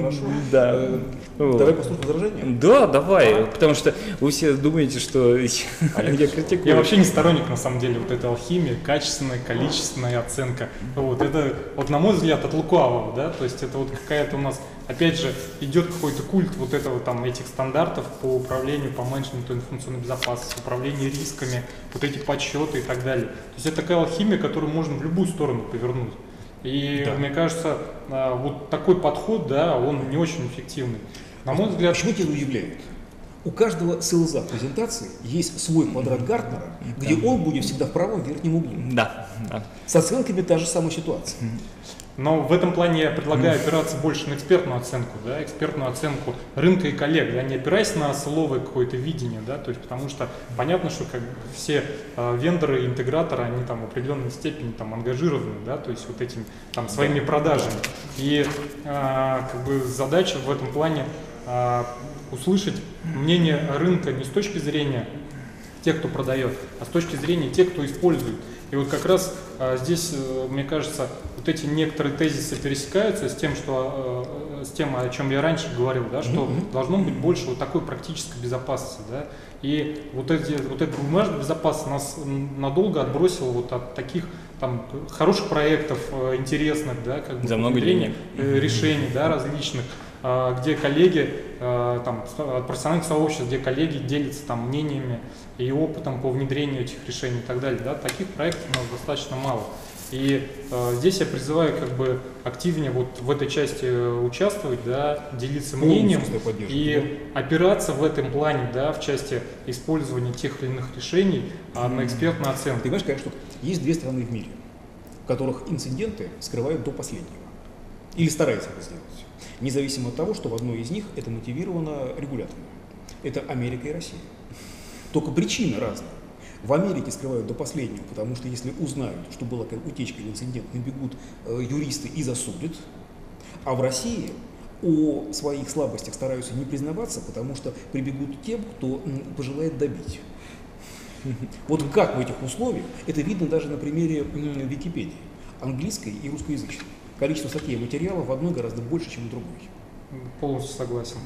хорошо. Да. Э, давай послушаем возражение. Да, давай, потому что вы все думаете, что я критикую. Я вообще не сторонник, на самом деле, вот этой алхимии, качественная, количественная оценка. Вот это, вот на мой взгляд, от лукавого, да, то есть это вот какая-то у нас опять же, идет какой-то культ вот этого там этих стандартов по управлению, по менеджменту информационной безопасности, управлению рисками, вот эти подсчеты и так далее. То есть это такая алхимия, которую можно в любую сторону повернуть. И да. мне кажется, а, вот такой подход, да, он не очень эффективный. На мой взгляд... Почему тебя удивляет? У каждого СЛЗа презентации есть свой квадрат Гартнера, где он будет всегда в правом верхнем углу. Да. да. С оценками та же самая ситуация. Но в этом плане я предлагаю опираться больше на экспертную оценку, да, экспертную оценку рынка и коллег, да, не опираясь на словое какое-то видение, да, то есть потому что понятно, что как все э, вендоры, интеграторы, они там в определенной степени там ангажированы, да, то есть вот этим там своими продажами. И э, как бы задача в этом плане э, услышать мнение рынка не с точки зрения тех, кто продает, а с точки зрения тех, кто использует. И вот как раз а, здесь, э, мне кажется, вот эти некоторые тезисы пересекаются с тем, что, э, с тем, о чем я раньше говорил, да, что mm-hmm. должно быть больше вот такой практической безопасности. Да, и вот, эти, вот эта бумажная безопасность нас надолго отбросила вот от таких там, хороших проектов, э, интересных, да, как бы, За много денег. решений да, различных. А, где коллеги, а, там, от профессиональных сообществ, где коллеги делятся там мнениями и опытом по внедрению этих решений и так далее. Да? Таких проектов у нас достаточно мало. И э, здесь я призываю как бы активнее вот в этой части участвовать, да, делиться мнением и да. опираться в этом плане, да, в части использования тех или иных решений а на экспертную оценку. Ты понимаешь, штука? Есть две страны в мире, в которых инциденты скрывают до последнего. Или стараются это сделать независимо от того, что в одной из них это мотивировано регулятором. Это Америка и Россия. Только причины разные. В Америке скрывают до последнего, потому что если узнают, что была утечка или инцидент, набегут э, юристы и засудят. А в России о своих слабостях стараются не признаваться, потому что прибегут тем, кто пожелает добить. Вот как в этих условиях, это видно даже на примере Википедии, английской и русскоязычной количество статей и материала в одной гораздо больше, чем в другой. Полностью согласен.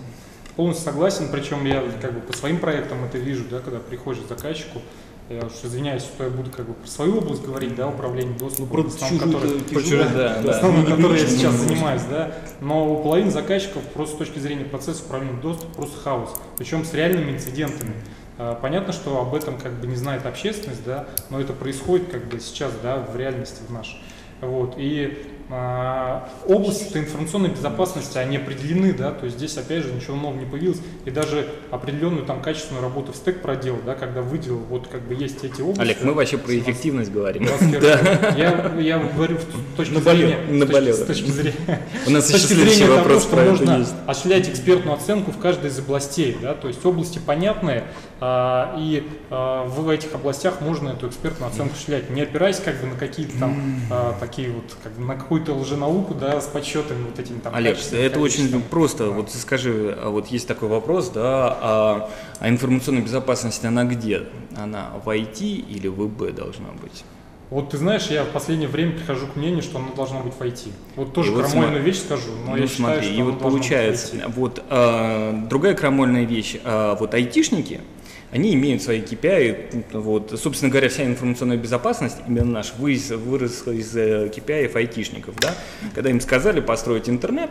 Полностью согласен, причем я как бы по своим проектам это вижу, да, когда приходишь к заказчику, я уж извиняюсь, что я буду как бы про свою область говорить, да, управление доступом, ну, основном, который, тяжело, да, да, основном, которой я сейчас занимаюсь, да, но у половины заказчиков просто с точки зрения процесса управления доступом просто хаос, причем с реальными инцидентами. А, понятно, что об этом как бы не знает общественность, да, но это происходит как бы сейчас, да, в реальности в нашей. Вот. И области информационной безопасности, они определены, да, то есть здесь, опять же, ничего нового не появилось, и даже определенную там качественную работу в стек проделал, да, когда выделил, вот как бы есть эти области. Олег, мы вообще про эффективность говорим. Да. Я, я говорю с точки зрения, Наболел. с точки зрения, У нас еще следующий вопрос того, что можно осуществлять экспертную оценку в каждой из областей, да, то есть области понятные, а, и а, в этих областях можно эту экспертную оценку осуществлять, не опираясь как бы на какие-то там а, такие вот, как бы на какую-то лженауку, да, с подсчетами вот этими там. Олег, это очень просто. Вот скажи, а вот есть такой вопрос, да, а, а информационная безопасность, она где? Она в IT или в ИБ должна быть? Вот ты знаешь, я в последнее время прихожу к мнению, что она должна быть в IT. Вот тоже и крамольную вот вещь скажу, но ну, я смотри, считаю, что и вот получается, вот а, другая крамольная вещь, а, вот айтишники, они имеют свои KPI. Вот, собственно говоря, вся информационная безопасность, именно наш, выросла из KPI э, айтишников. Да? Когда им сказали построить интернет,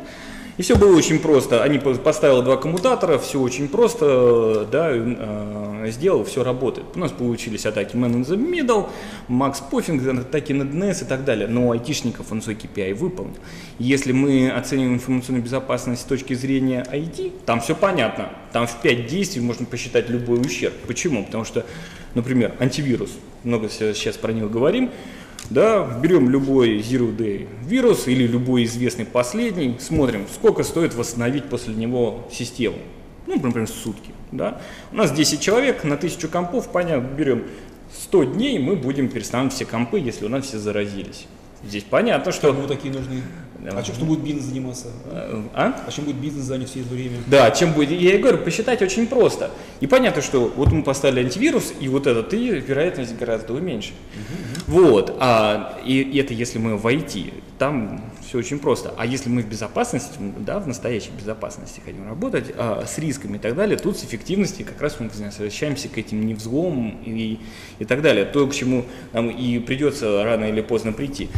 и все было очень просто. Они поставили два коммутатора, все очень просто, да, э, сделал, все работает. У нас получились атаки Man in the Middle, Max Puffing, атаки на DNS и так далее. Но у айтишников он свой KPI выполнил. Если мы оцениваем информационную безопасность с точки зрения IT, там все понятно. Там в 5 действий можно посчитать любой ущерб. Почему? Потому что, например, антивирус, много сейчас про него говорим, Да, берем любой Zero Day вирус или любой известный последний, смотрим, сколько стоит восстановить после него систему. Ну, например, сутки. Да? У нас 10 человек на 1000 компов, понятно, берем 100 дней, мы будем перестанавливать все компы, если у нас все заразились. Здесь понятно, что... Кому такие нужны? А чем, что будет бизнес заниматься? А? А чем будет бизнес занят все это время? Да, чем будет. Я и говорю, посчитать очень просто. И понятно, что вот мы поставили антивирус, и вот этот, и вероятность гораздо уменьшит. Вот. А, и, и это если мы в IT. Там все очень просто. А если мы в безопасности, да, в настоящей безопасности хотим работать, а, с рисками и так далее, тут с эффективностью как раз мы возвращаемся к этим невзломам и, и так далее. То, к чему нам и придется рано или поздно прийти.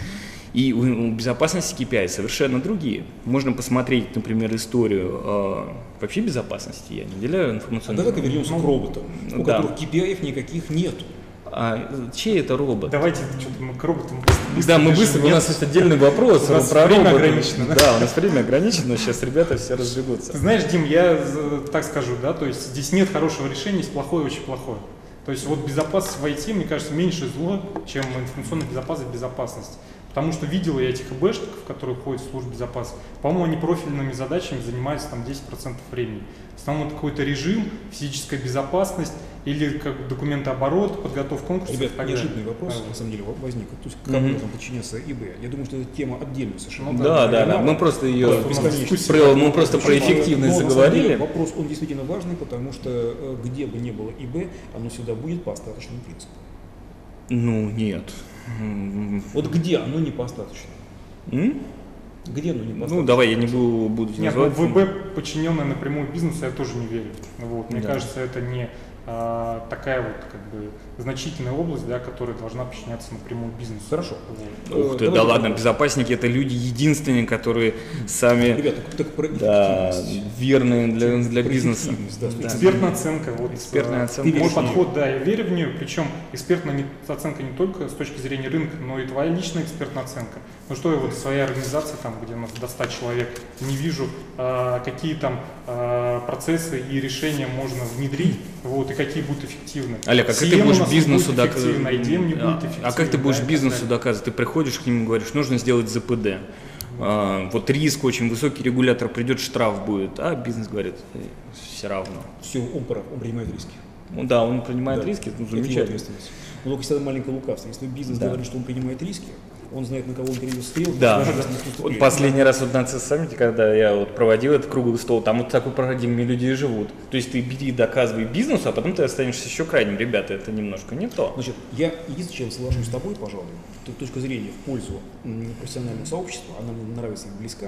И у безопасности KPI совершенно другие. Можно посмотреть, например, историю э, вообще безопасности. Я не делаю информационную. А давай-ка вернемся к роботам, у да. которых KPI никаких нету. А чей это робот? Давайте что-то мы к роботам Да, мы быстро, у нас есть отдельный вопрос У нас про время роботов. ограничено, да? Да, у нас время ограничено, сейчас ребята все разбегутся. Ты знаешь, Дим, я за- так скажу, да, то есть здесь нет хорошего решения, есть плохое, очень плохое. То есть вот безопасность в IT, мне кажется, меньше зло, чем информационная безопасность, безопасность. Потому что видел я этих ИБшников, которые ходят в службу безопасности. По-моему, они профильными задачами занимаются там 10% времени. В основном это какой-то режим, физическая безопасность или как документооборот, подготовка конкурсов. Ребят, далее. неожиданный вопрос, Вот. на самом деле, во- возник. То есть, кому Мгм. должен подчиняться ИБ? Я думаю, что это тема отдельная совершенно. Ну Да, да, да, мы просто ее Просто про, мы просто про эффективность но, деле, заговорили. Вопрос, он действительно важный, потому что э, где бы ни было ИБ, оно всегда будет по остаточному принципу. Ну, нет. Вот где оно не по остаточному? м? Где оно не по Ну, давай, я не буду, буду Нет, ну, называть. ВБ, подчиненная напрямую бизнесу, я тоже не верю. Вот, мне Да. кажется, это не такая вот как бы значительная область, да, которая должна подчиняться напрямую бизнесу. Хорошо. Вот. Ух ты, Э, да ладно, так. безопасники это люди единственные, которые сами Ребята, так про да, верные для, для бизнеса. да, Экспертная оценка. Вот, Экспертная э, оценка. Ты Мой подход, да, я верю в нее, причем экспертная оценка не только с точки зрения рынка, но и твоя личная экспертная оценка. Ну что я вот в своей организации, там, где у нас до 100 человек, не вижу, а, какие там а, процессы и решения можно внедрить, вот, и какие будут эффективны. Олег, а как ты будешь бизнесу доказывать? А как ты будешь бизнесу доказывать? Ты приходишь к ним и говоришь, нужно сделать ЗПД. А, вот риск очень высокий, регулятор придет, штраф будет, а бизнес говорит, все равно. Все, он прав, он принимает риски. Ну да, он принимает Да. риски, ну Это его замечательно. ответственность. Но только всегда маленькое лукавство. Если бизнес Да. говорит, что он принимает риски, он знает, на кого он перейдет стрелку, Да. Вот поступили. последний раз вот на саммите, когда я вот проводил этот круглый стол, там вот такой парадигме люди и живут. То есть ты бери, доказывай бизнесу, а потом ты останешься еще крайним. Ребята, это немножко не то. Значит, я единственное, чем соглашусь с тобой, пожалуй, то точка зрения в пользу профессионального сообщества, она мне нравится и близка,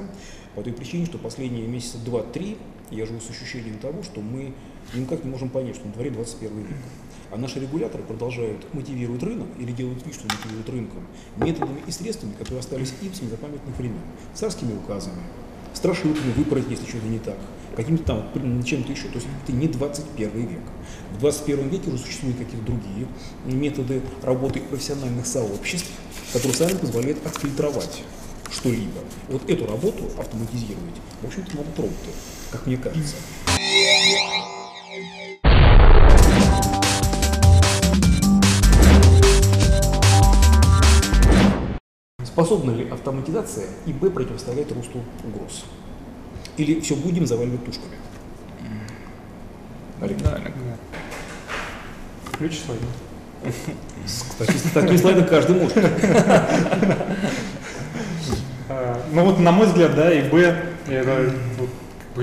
по той причине, что последние месяца два-три я живу с ощущением того, что мы никак не можем понять, что на дворе 21 век. А наши регуляторы продолжают мотивировать рынок или делают вид, что мотивируют рынком, методами и средствами, которые остались им с незапамятных времен, царскими указами, страшилками выпороть, если что-то не так, каким-то там чем-то еще. То есть это не 21 век. В 21 веке уже существуют какие-то другие методы работы профессиональных сообществ, которые сами позволяют отфильтровать что-либо. Вот эту работу автоматизировать, в общем-то, могут роботы, как мне кажется. Способна ли автоматизация и Б противостоять росту угроз? Или все будем заваливать тушками? Олег, Да, Олег. Да. Ключ слайды. Кстати, с такими слайдами каждый может. А, Ну вот, на мой взгляд, да, и Б это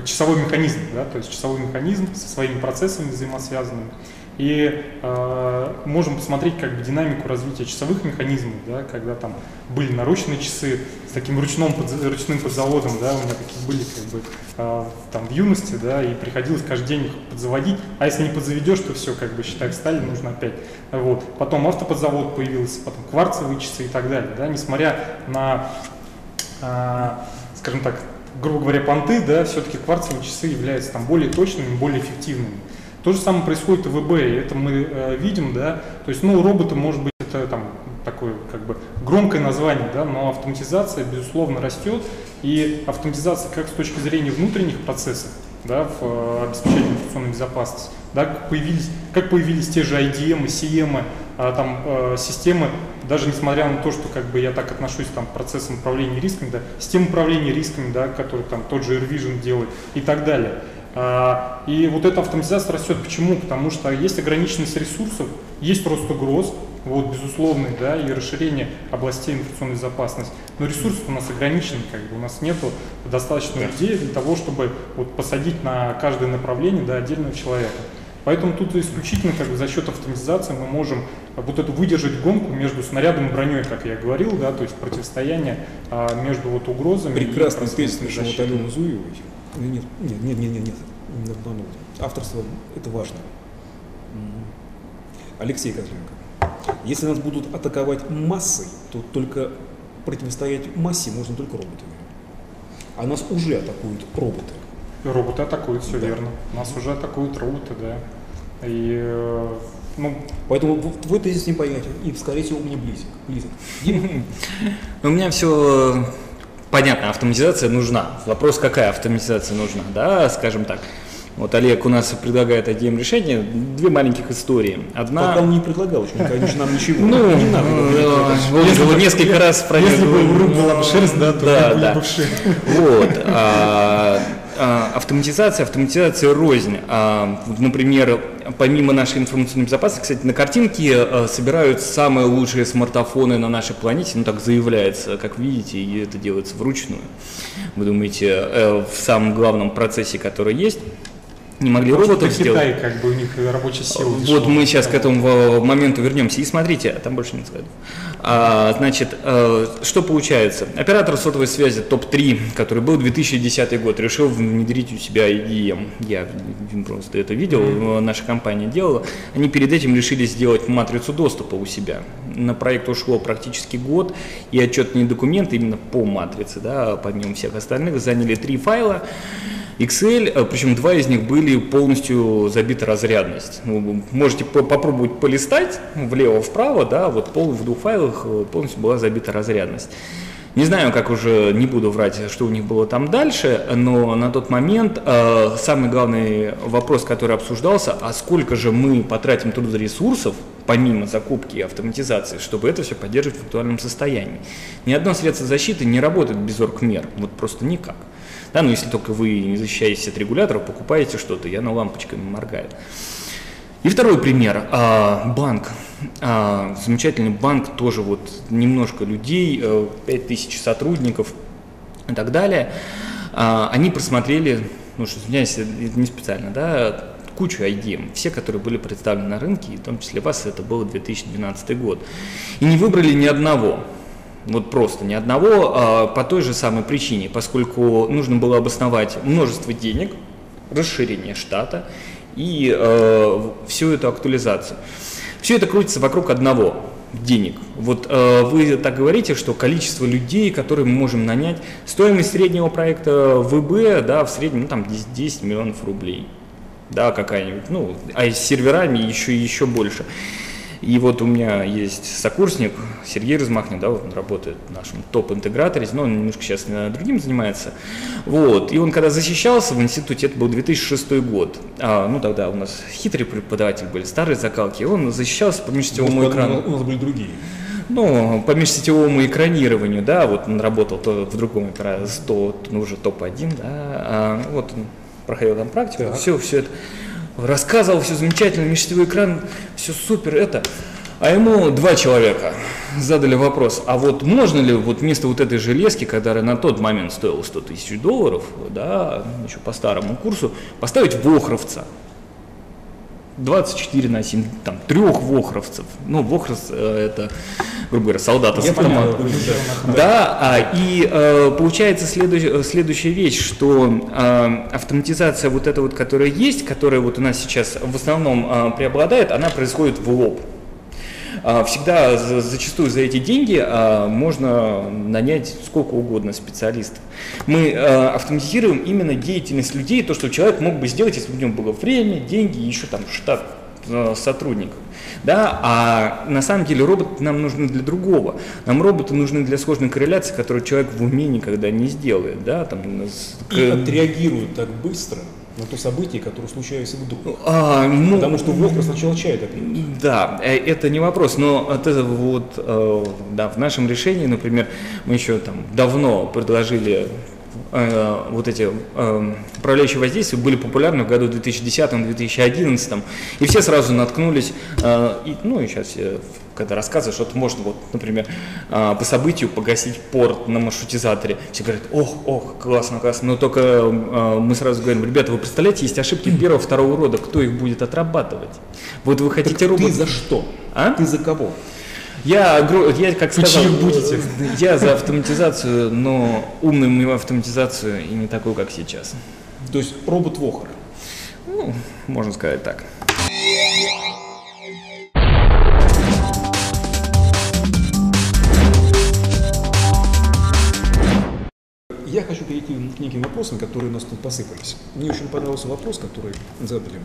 часовой механизм, да, то есть часовой механизм со своими процессами взаимосвязанными. И э, можем посмотреть как бы динамику развития часовых механизмов, да, когда там были наручные часы с таким ручным, подза- ручным подзаводом, да, у меня такие были как бы э, там в юности, да, и приходилось каждый день их подзаводить, а если не подзаведешь, то все, как бы считай, встали, нужно опять. Вот. Потом автоподзавод появился, потом кварцевые часы и так далее, да, несмотря на а, скажем так, грубо говоря, понты, да, все-таки кварцевые часы являются там более точными, более эффективными. То же самое происходит и в ВБ, это мы э, видим, да, то есть, ну, роботы, может быть, это там такое, как бы, громкое название, да, но автоматизация, безусловно, растет, и автоматизация как с точки зрения внутренних процессов, да, в э, обеспечении информационной безопасности, да, как появились, как появились те же IDM, CM, а, там э, системы, даже несмотря на то, что как бы я так отношусь там, к процессам управления рисками, да, система управления рисками, да, который там тот же AirVision делает и так далее. А, и вот эта автоматизация растет. Почему? Потому что есть ограниченность ресурсов, есть рост угроз, вот, безусловный, да, и расширение областей информационной безопасности. Но ресурсы у нас ограничены, как бы у нас нет достаточно людей для того, чтобы вот, посадить на каждое направление да, отдельного человека. Поэтому тут исключительно как бы, за счет автоматизации мы можем вот эту выдержать гонку между снарядом и броней, как я говорил, да, то есть противостояние а, между вот угрозами. Прекрасный песня Алены Зуевой. Нет, нет, нет, нет, нет, нет, не обманул. Авторство это важно. Алексей Козленко. Если нас будут атаковать массой, то только противостоять массе можно только роботами. А нас уже атакуют роботы. Роботы атакуют, все да. верно. Нас уже атакуют роботы, да. И э, ну, Поэтому твой тезис не понятен и, скорее всего, мне близок. близок. У меня все понятно, автоматизация нужна. Вопрос, какая автоматизация нужна, да, скажем так. Вот Олег у нас предлагает один решение, две маленьких истории. Одна... Пока он не предлагал, еще, конечно, нам ничего. Ну, не надо. Если бы несколько раз проверил. Если бы в рук была бы шерсть, да, то да, да. Вот. А, а, автоматизация, автоматизация рознь. А, например, помимо нашей информационной безопасности, кстати, на картинке а, собирают самые лучшие смартфоны на нашей планете, ну так заявляется, как видите, и это делается вручную. Вы думаете, э, в самом главном процессе, который есть, не могли Потому роботов сделать. Китай, как бы у них рабочая сила. Вот дешевая. мы сейчас к этому моменту вернемся. И смотрите, там больше не скажу. А, значит, а, что получается? Оператор сотовой связи топ-3, который был 2010 год, решил внедрить у себя IDM. Я просто это видел, mm-hmm. наша компания делала. Они перед этим решили сделать матрицу доступа у себя. На проект ушло практически год, и отчетные документы именно по матрице, да, помимо всех остальных, заняли три файла. Э, причем два из них были полностью забиты разрядность. Ну, можете по попробовать полистать влево-вправо, да, вот пол в двух файлах э, полностью была забита разрядность. Не знаю, как уже, не буду врать, что у них было там дальше, но на тот момент э, самый главный вопрос, который обсуждался, а сколько же мы потратим трудоресурсов, помимо закупки и автоматизации, чтобы это все поддерживать в актуальном состоянии. Ни одно средство защиты не работает без оргмер, вот просто никак. Да, но если только вы не защищаетесь от регуляторов, покупаете что-то, и оно лампочками моргает. И второй пример. А, банк. А, замечательный банк, тоже вот немножко людей, 5000 э, сотрудников и так далее. А, они просмотрели, ну что, извиняюсь, не специально, да, кучу IDM, все, которые были представлены на рынке, и в том числе вас, это был 2012 год. И не выбрали ни одного. Вот просто ни одного, а, по той же самой причине, поскольку нужно было обосновать множество денег, расширение штата и э, всю эту актуализацию. Все это крутится вокруг одного денег. Вот э, вы так говорите, что количество людей, которые мы можем нанять, стоимость среднего проекта ВБ, да, в среднем ну, там 10, 10 миллионов рублей, да, какая-нибудь, ну, а с серверами еще еще больше. И вот у меня есть сокурсник Сергей Размахнин, да, вот он работает в нашем топ-интеграторе, но он немножко сейчас другим занимается. Вот, и он когда защищался в институте, это был 2006 год, а, ну тогда у нас хитрые преподаватели были, старые закалки, он защищался по межсетевому экрану. У нас были другие ну, по межсетевому экранированию, да, вот он работал то в другом экране, 100, ну, уже топ-1, да, а, вот он проходил там практику, так. все, все это рассказывал, все замечательно, межсетевой экран, все супер, это. А ему два человека задали вопрос, а вот можно ли вот вместо вот этой железки, которая на тот момент стоила 100 тысяч долларов, да, еще по старому курсу, поставить вохровца? 24 на 7, там, трех вохровцев. Ну, вохров э, это, грубо говоря, солдаты с автоматом. Да, а, и э, получается следующая, следующая вещь, что э, автоматизация вот эта вот, которая есть, которая вот у нас сейчас в основном э, преобладает, она происходит в лоб. А, всегда зачастую за эти деньги а, можно нанять сколько угодно специалистов. Мы а, автоматизируем именно деятельность людей, то, что человек мог бы сделать, если бы у него было время, деньги и еще там штат сотрудников. Да? А на самом деле роботы нам нужны для другого. Нам роботы нужны для сложной корреляции, которую человек в уме никогда не сделает. Да? Там, и отреагируют так быстро, на то событие, которое случается вдруг. А, ну, Потому что Вохра сначала чай допьет. Да, э, это не вопрос, но этого вот, э, да, в нашем решении, например, мы еще там давно предложили э, вот эти э, управляющие воздействия были популярны в году 2010-2011, и все сразу наткнулись, э, и, ну и сейчас, когда рассказываешь, что можно, вот, например, э, по событию погасить порт на маршрутизаторе, все говорят, ох, ох, классно, классно, но только э, мы сразу говорим, ребята, вы представляете, есть ошибки первого, второго рода, кто их будет отрабатывать? Вот вы хотите Так робот... ты за что? А? Ты за кого? Я, я как Вы сказал, будете? я за автоматизацию, но умную автоматизацию и не такую, как сейчас. То есть робот Вохр. Ну, можно сказать так. Я хочу перейти к неким вопросам, которые у нас тут посыпались. Мне очень понравился вопрос, который задали.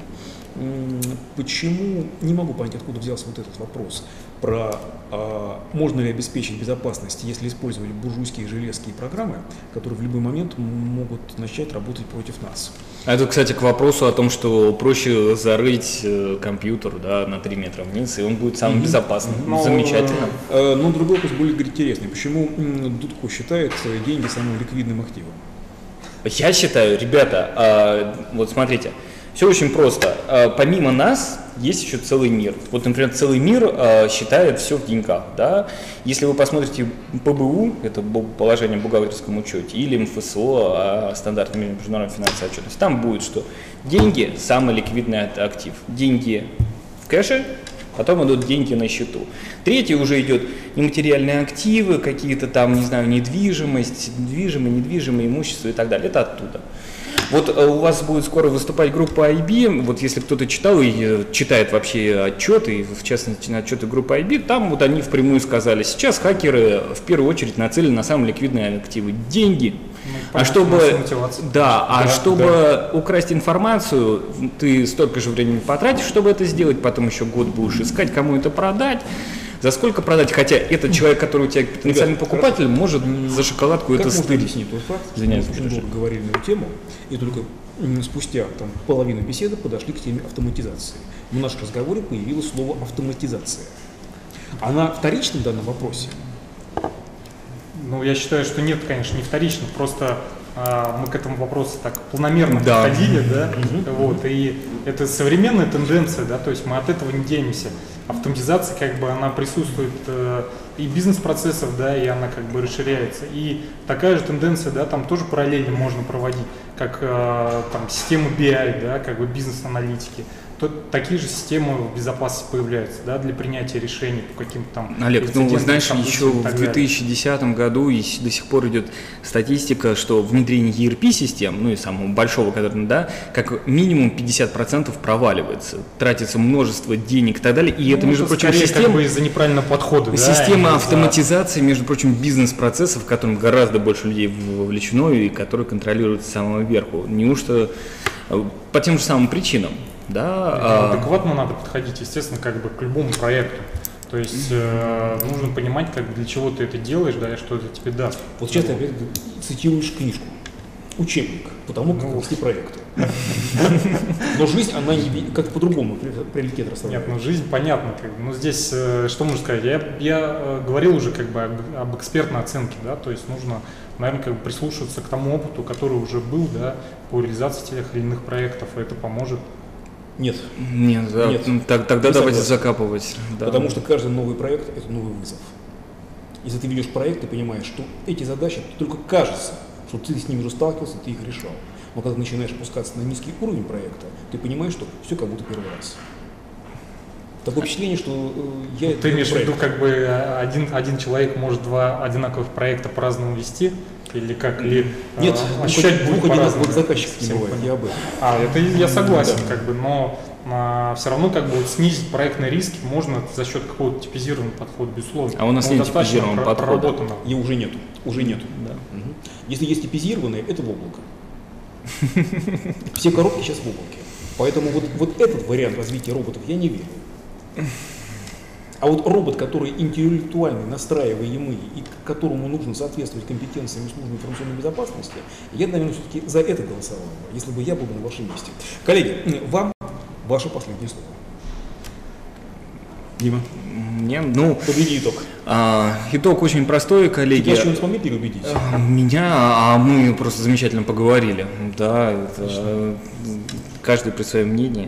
Почему, не могу понять, откуда взялся вот этот вопрос, про а, можно ли обеспечить безопасность, если использовать буржуйские железкие программы, которые в любой момент могут начать работать против нас. А это, кстати, к вопросу о том, что проще зарыть э, компьютер да, на 3 метра вниз, и он будет самым безопасным. Ну, Замечательно. Э, Но другой вопрос более интересный. Почему м, Дудко считает э, деньги самым ликвидным активом? Я считаю, ребята, а, вот смотрите, все очень просто. А, Помимо нас есть еще целый мир. Вот, например, целый мир а, считает все в деньгах. Да? Если вы посмотрите ПБУ, это положение в бухгалтерском учете, или МФСО, а, стандартный мир международной финансовой отчетности, там будет, что деньги – самый ликвидный актив. Деньги в кэше, потом идут деньги на счету. Третий уже идет нематериальные активы, какие-то там, не знаю, недвижимость, движимое, недвижимое имущество и так далее. Это оттуда. Вот э, у вас будет скоро выступать группа IB, вот если кто-то читал и э, читает вообще отчеты, в частности отчеты группы IB, там вот они впрямую сказали, сейчас хакеры в первую очередь нацелены на самые ликвидные активы – деньги. Ну, А чтобы, да, а Да, чтобы украсть информацию, ты столько же времени потратишь, чтобы это сделать, потом еще год будешь искать, кому это продать, за сколько продать, хотя этот человек, который у тебя потенциальный Ребят, покупатель, может за шоколадку Как это можно стырить. объяснить тот факт, что Извиняюсь, мы очень долго говорили на эту тему, и только спустя там, половину беседы подошли к теме автоматизации. В нашем разговоре появилось слово автоматизация. Она вторична в данном вопросе? Ну, я считаю, что нет, конечно, не вторично, просто а, мы к этому вопросу так планомерно Да. подходили, да, вот, и это современная тенденция, да, то есть мы от этого не денемся. Автоматизация, как бы, она присутствует э, и бизнес-процессов, да, и она как бы расширяется. И такая же тенденция, да, там тоже параллельно можно проводить, как э, там системы BI, да, как бы бизнес-аналитики. То, такие же системы в безопасности появляются, да, для принятия решений по каким-то там Олег, ну знаешь, еще в так далее. 2010 году и до сих пор идет статистика, что внедрение ERP-систем, ну и самого большого, который, да, как минимум 50% проваливается, тратится множество денег и так далее. И это, Ну, между прочим, скорее система, как бы из-за неправильного подхода. да, система из-за- автоматизации, между прочим, бизнес-процессов, в котором гораздо больше людей вовлечено и которые контролируются с самого верху. Неужто э, по тем же самым причинам, да? Ну, а, Адекватно надо подходить, естественно, как бы к любому проекту. То есть э, нужно понимать, как бы для чего ты это делаешь, да, и что это тебе даст. Вот сейчас ты опять цитируешь книжку, учебник по тому, как Ну, вести проекты. Но жизнь, она как по-другому при- приоритет Нет, расставляет. ну жизнь понятно, как бы. Ну здесь э, что можно сказать? Я, я э, говорил уже как бы об, об экспертной оценке, да, то есть нужно, наверное, как бы прислушиваться к тому опыту, который уже был, да, по реализации тех или иных проектов, и это поможет. Нет, Нет, да, Нет. ну, так- тогда Не давайте согласен. закапывать. да. потому что каждый новый проект – это новый вызов. Если ты ведешь проект, ты понимаешь, что эти задачи только кажется, что ты с ними уже сталкивался, ты их решал. Но когда ты начинаешь опускаться на низкий уровень проекта, ты понимаешь, что все как будто первый раз. Такое впечатление, что э, я это Ты имеешь в виду, как бы э, один, один человек может два одинаковых проекта по-разному вести? Или как? Или Нет, ощущать двух будет по-разному? одинаковых заказчиков не Всем бывает, я об этом. А, это я согласен, Да. как бы, но все равно как бы вот снизить проектные риски можно за счет какого-то типизированного подхода, безусловно. А у нас Он нет достаточно типизированного про- подхода. проработанного. И уже нету, уже нету. Да. Мгм. Если есть типизированные, это в облако. Все коробки сейчас в облаке. Поэтому вот, вот этот вариант развития роботов я не верю. А вот робот, который интеллектуальный, настраиваемый и которому нужно соответствовать компетенциям службы информационной безопасности, я, наверное, все-таки за это голосовал бы, если бы я был на вашем месте. Коллеги, вам ваше последнее слово. Дима, Мне, ну, подведи итог. а, итог очень простой, коллеги. Вас что-нибудь смогли переубедить? А, Меня, а мы просто замечательно поговорили. Да, это, каждый при своем мнении.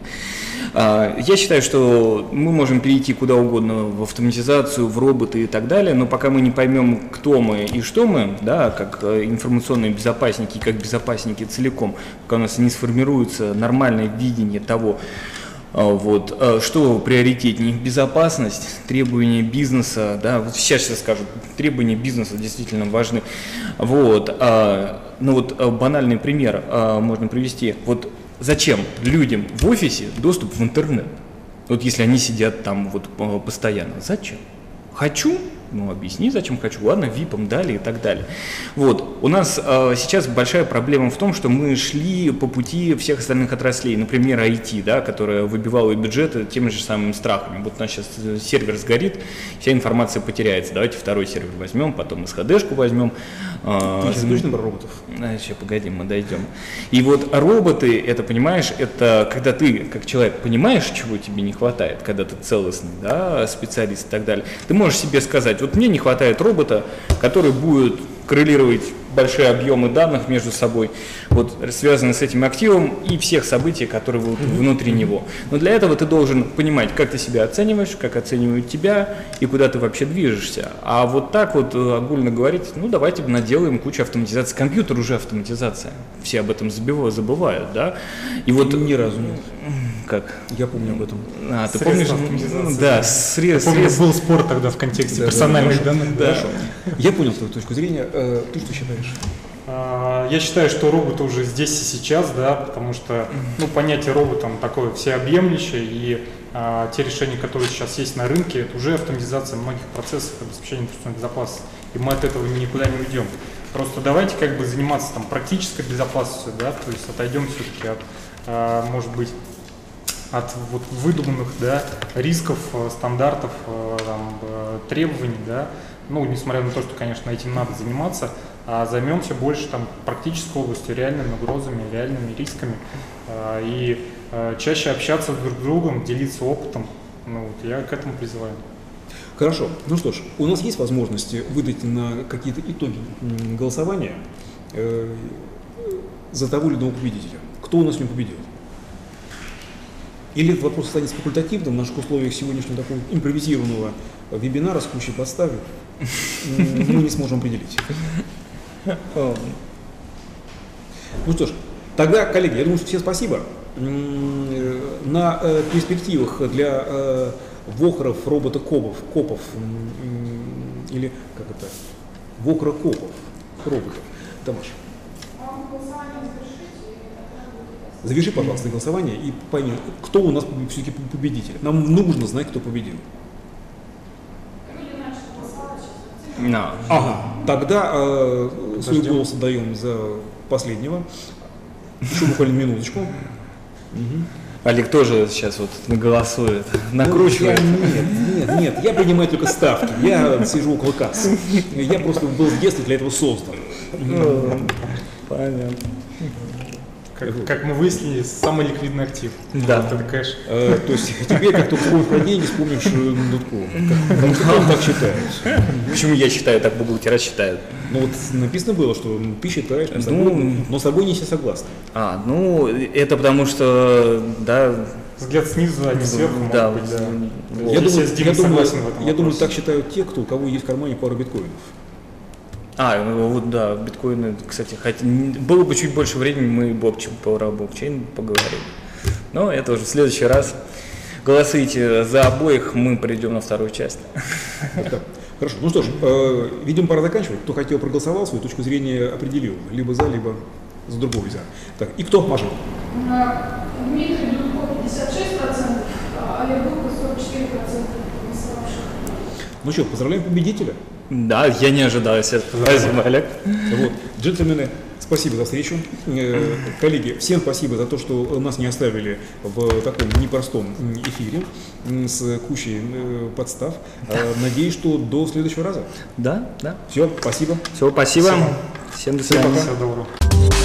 А, Я считаю, что мы можем перейти куда угодно в автоматизацию, в роботы и так далее, но пока мы не поймем, кто мы и что мы, да, как э, информационные безопасники, как безопасники целиком, пока у нас не сформируется нормальное видение того, а, Вот. а, Что приоритетнее? Безопасность, требования бизнеса, да, вот сейчас я скажу, требования бизнеса действительно важны. Вот. а, Ну вот а, банальный пример можно привести. Вот зачем людям в офисе доступ в интернет? Вот если они сидят там вот а, постоянно, зачем? Хочу, ну объясни, зачем хочу, ладно, випом дали и так далее. Вот, у нас э, сейчас большая проблема в том, что мы шли по пути всех остальных отраслей, например, IT, да, которая выбивала бюджеты теми же самыми страхами. Вот у нас сейчас э, сервер сгорит, вся информация потеряется. Давайте второй сервер возьмем, потом СХДшку возьмем. э, Ты сейчас про роботов? а, сейчас, погоди, мы дойдем. И вот роботы, это, понимаешь, это когда ты, как человек, понимаешь, чего тебе не хватает, когда ты целостный, да, специалист и так далее, ты можешь себе сказать, вот мне не хватает робота, который будет коррелировать большие объемы данных между собой, вот, связанные с этим активом и всех событий, которые вот внутри него. Но для этого ты должен понимать, как ты себя оцениваешь, как оценивают тебя и куда ты вообще движешься. А вот так вот э, огульно говорить, ну давайте наделаем кучу автоматизации. Компьютер уже автоматизация. Все об этом забывают, забывают, да? И вот Ни разу нет. Как? Я помню об этом. А, ты Средства помнишь? автоматизации, Да, да. срез, Помню, срез- был спор тогда в контексте персональных данных. Да. Хорошо. Я понял твою точку зрения. Э, Ты что считаешь? А, Я считаю, что роботы уже здесь и сейчас, да, потому что ну, понятие робота оно такое всеобъемлющее, и а, те решения, которые сейчас есть на рынке, это уже автоматизация многих процессов обеспечения информационной безопасности, и мы от этого никуда не уйдем. Просто давайте как бы заниматься там практической безопасностью, да, то есть отойдем все-таки от, может быть, от вот выдуманных да, рисков, э, стандартов, э, там, требований, да, ну, несмотря на то, что, конечно, этим надо заниматься, а займемся больше там практической областью, реальными угрозами, реальными рисками, и чаще общаться друг с другом, делиться опытом, ну, вот я к этому призываю. Хорошо. Ну что ж, у нас есть возможности выдать на какие-то итоги голосования э, за того или иного победителя. Кто у нас в нем победил? Или этот вопрос останется факультативным в наших условиях сегодняшнего такого импровизированного вебинара с кучей подставок? Мы не сможем определить. Ну что ж, тогда, коллеги, я думаю, что все спасибо. Э, На э, перспективах для э, вохров, робота-копов, копов, или как это, вохрокопов, роботов. Тамаш, заверши, пожалуйста, голосование и пойми, кто у нас все-таки победитель. Нам нужно знать, кто победил. На. Ага, тогда э, свой голос отдаем за последнего. Еще буквально минуточку. Мгм. Олег тоже сейчас вот голосует, Ну, накручивает. я- нет, нет, нет, я принимаю только ставки. Я сижу около кассы. Я просто был в детстве для этого создан. Понятно. Как, как мы выяснили, самый ликвидный актив. Да. Вот это кэш. Э, То есть теперь, как только вспомнишь про деньги, вспомнишь Дудку. Что он так считает. Почему я считаю, так бухгалтера считают? Ну вот написано было, что ну, ты считаешь, но с Ну, собой- но с собой не все согласны. А, ну, это потому что, да, Взгляд снизу, а не сверху, может да, быть, да. вот. Я думаю, я думаю, согласен в этом я думаю, так считают те, кто, у кого есть в кармане пару биткоинов. А, ну вот да, биткоины, кстати, хотя, н- было бы чуть больше времени, мы блокчейн, про блокчейн поговорили. Но это уже в следующий раз. Голосуйте за обоих, мы придем на вторую часть. Да. Хорошо. Ну что ж, э, видимо, пора заканчивать. Кто хотел, проголосовал, свою точку зрения определил. Либо за, либо за другого за. Так, и кто, Маша? Дмитрий Дудко 56%, а Олег Губка 44% голосовавших. Ну что, поздравляем победителя. Да, я не ожидал, если Спасибо, Олег. Вот, джентльмены, спасибо. За встречу. Э, Коллеги, всем спасибо за то, что нас не оставили в таком непростом эфире с кучей э, подстав. Э, Надеюсь, что до следующего раза. Да, да. Все, спасибо. Все, спасибо. Спасибо. Всем до Всем свидания. Всего доброго.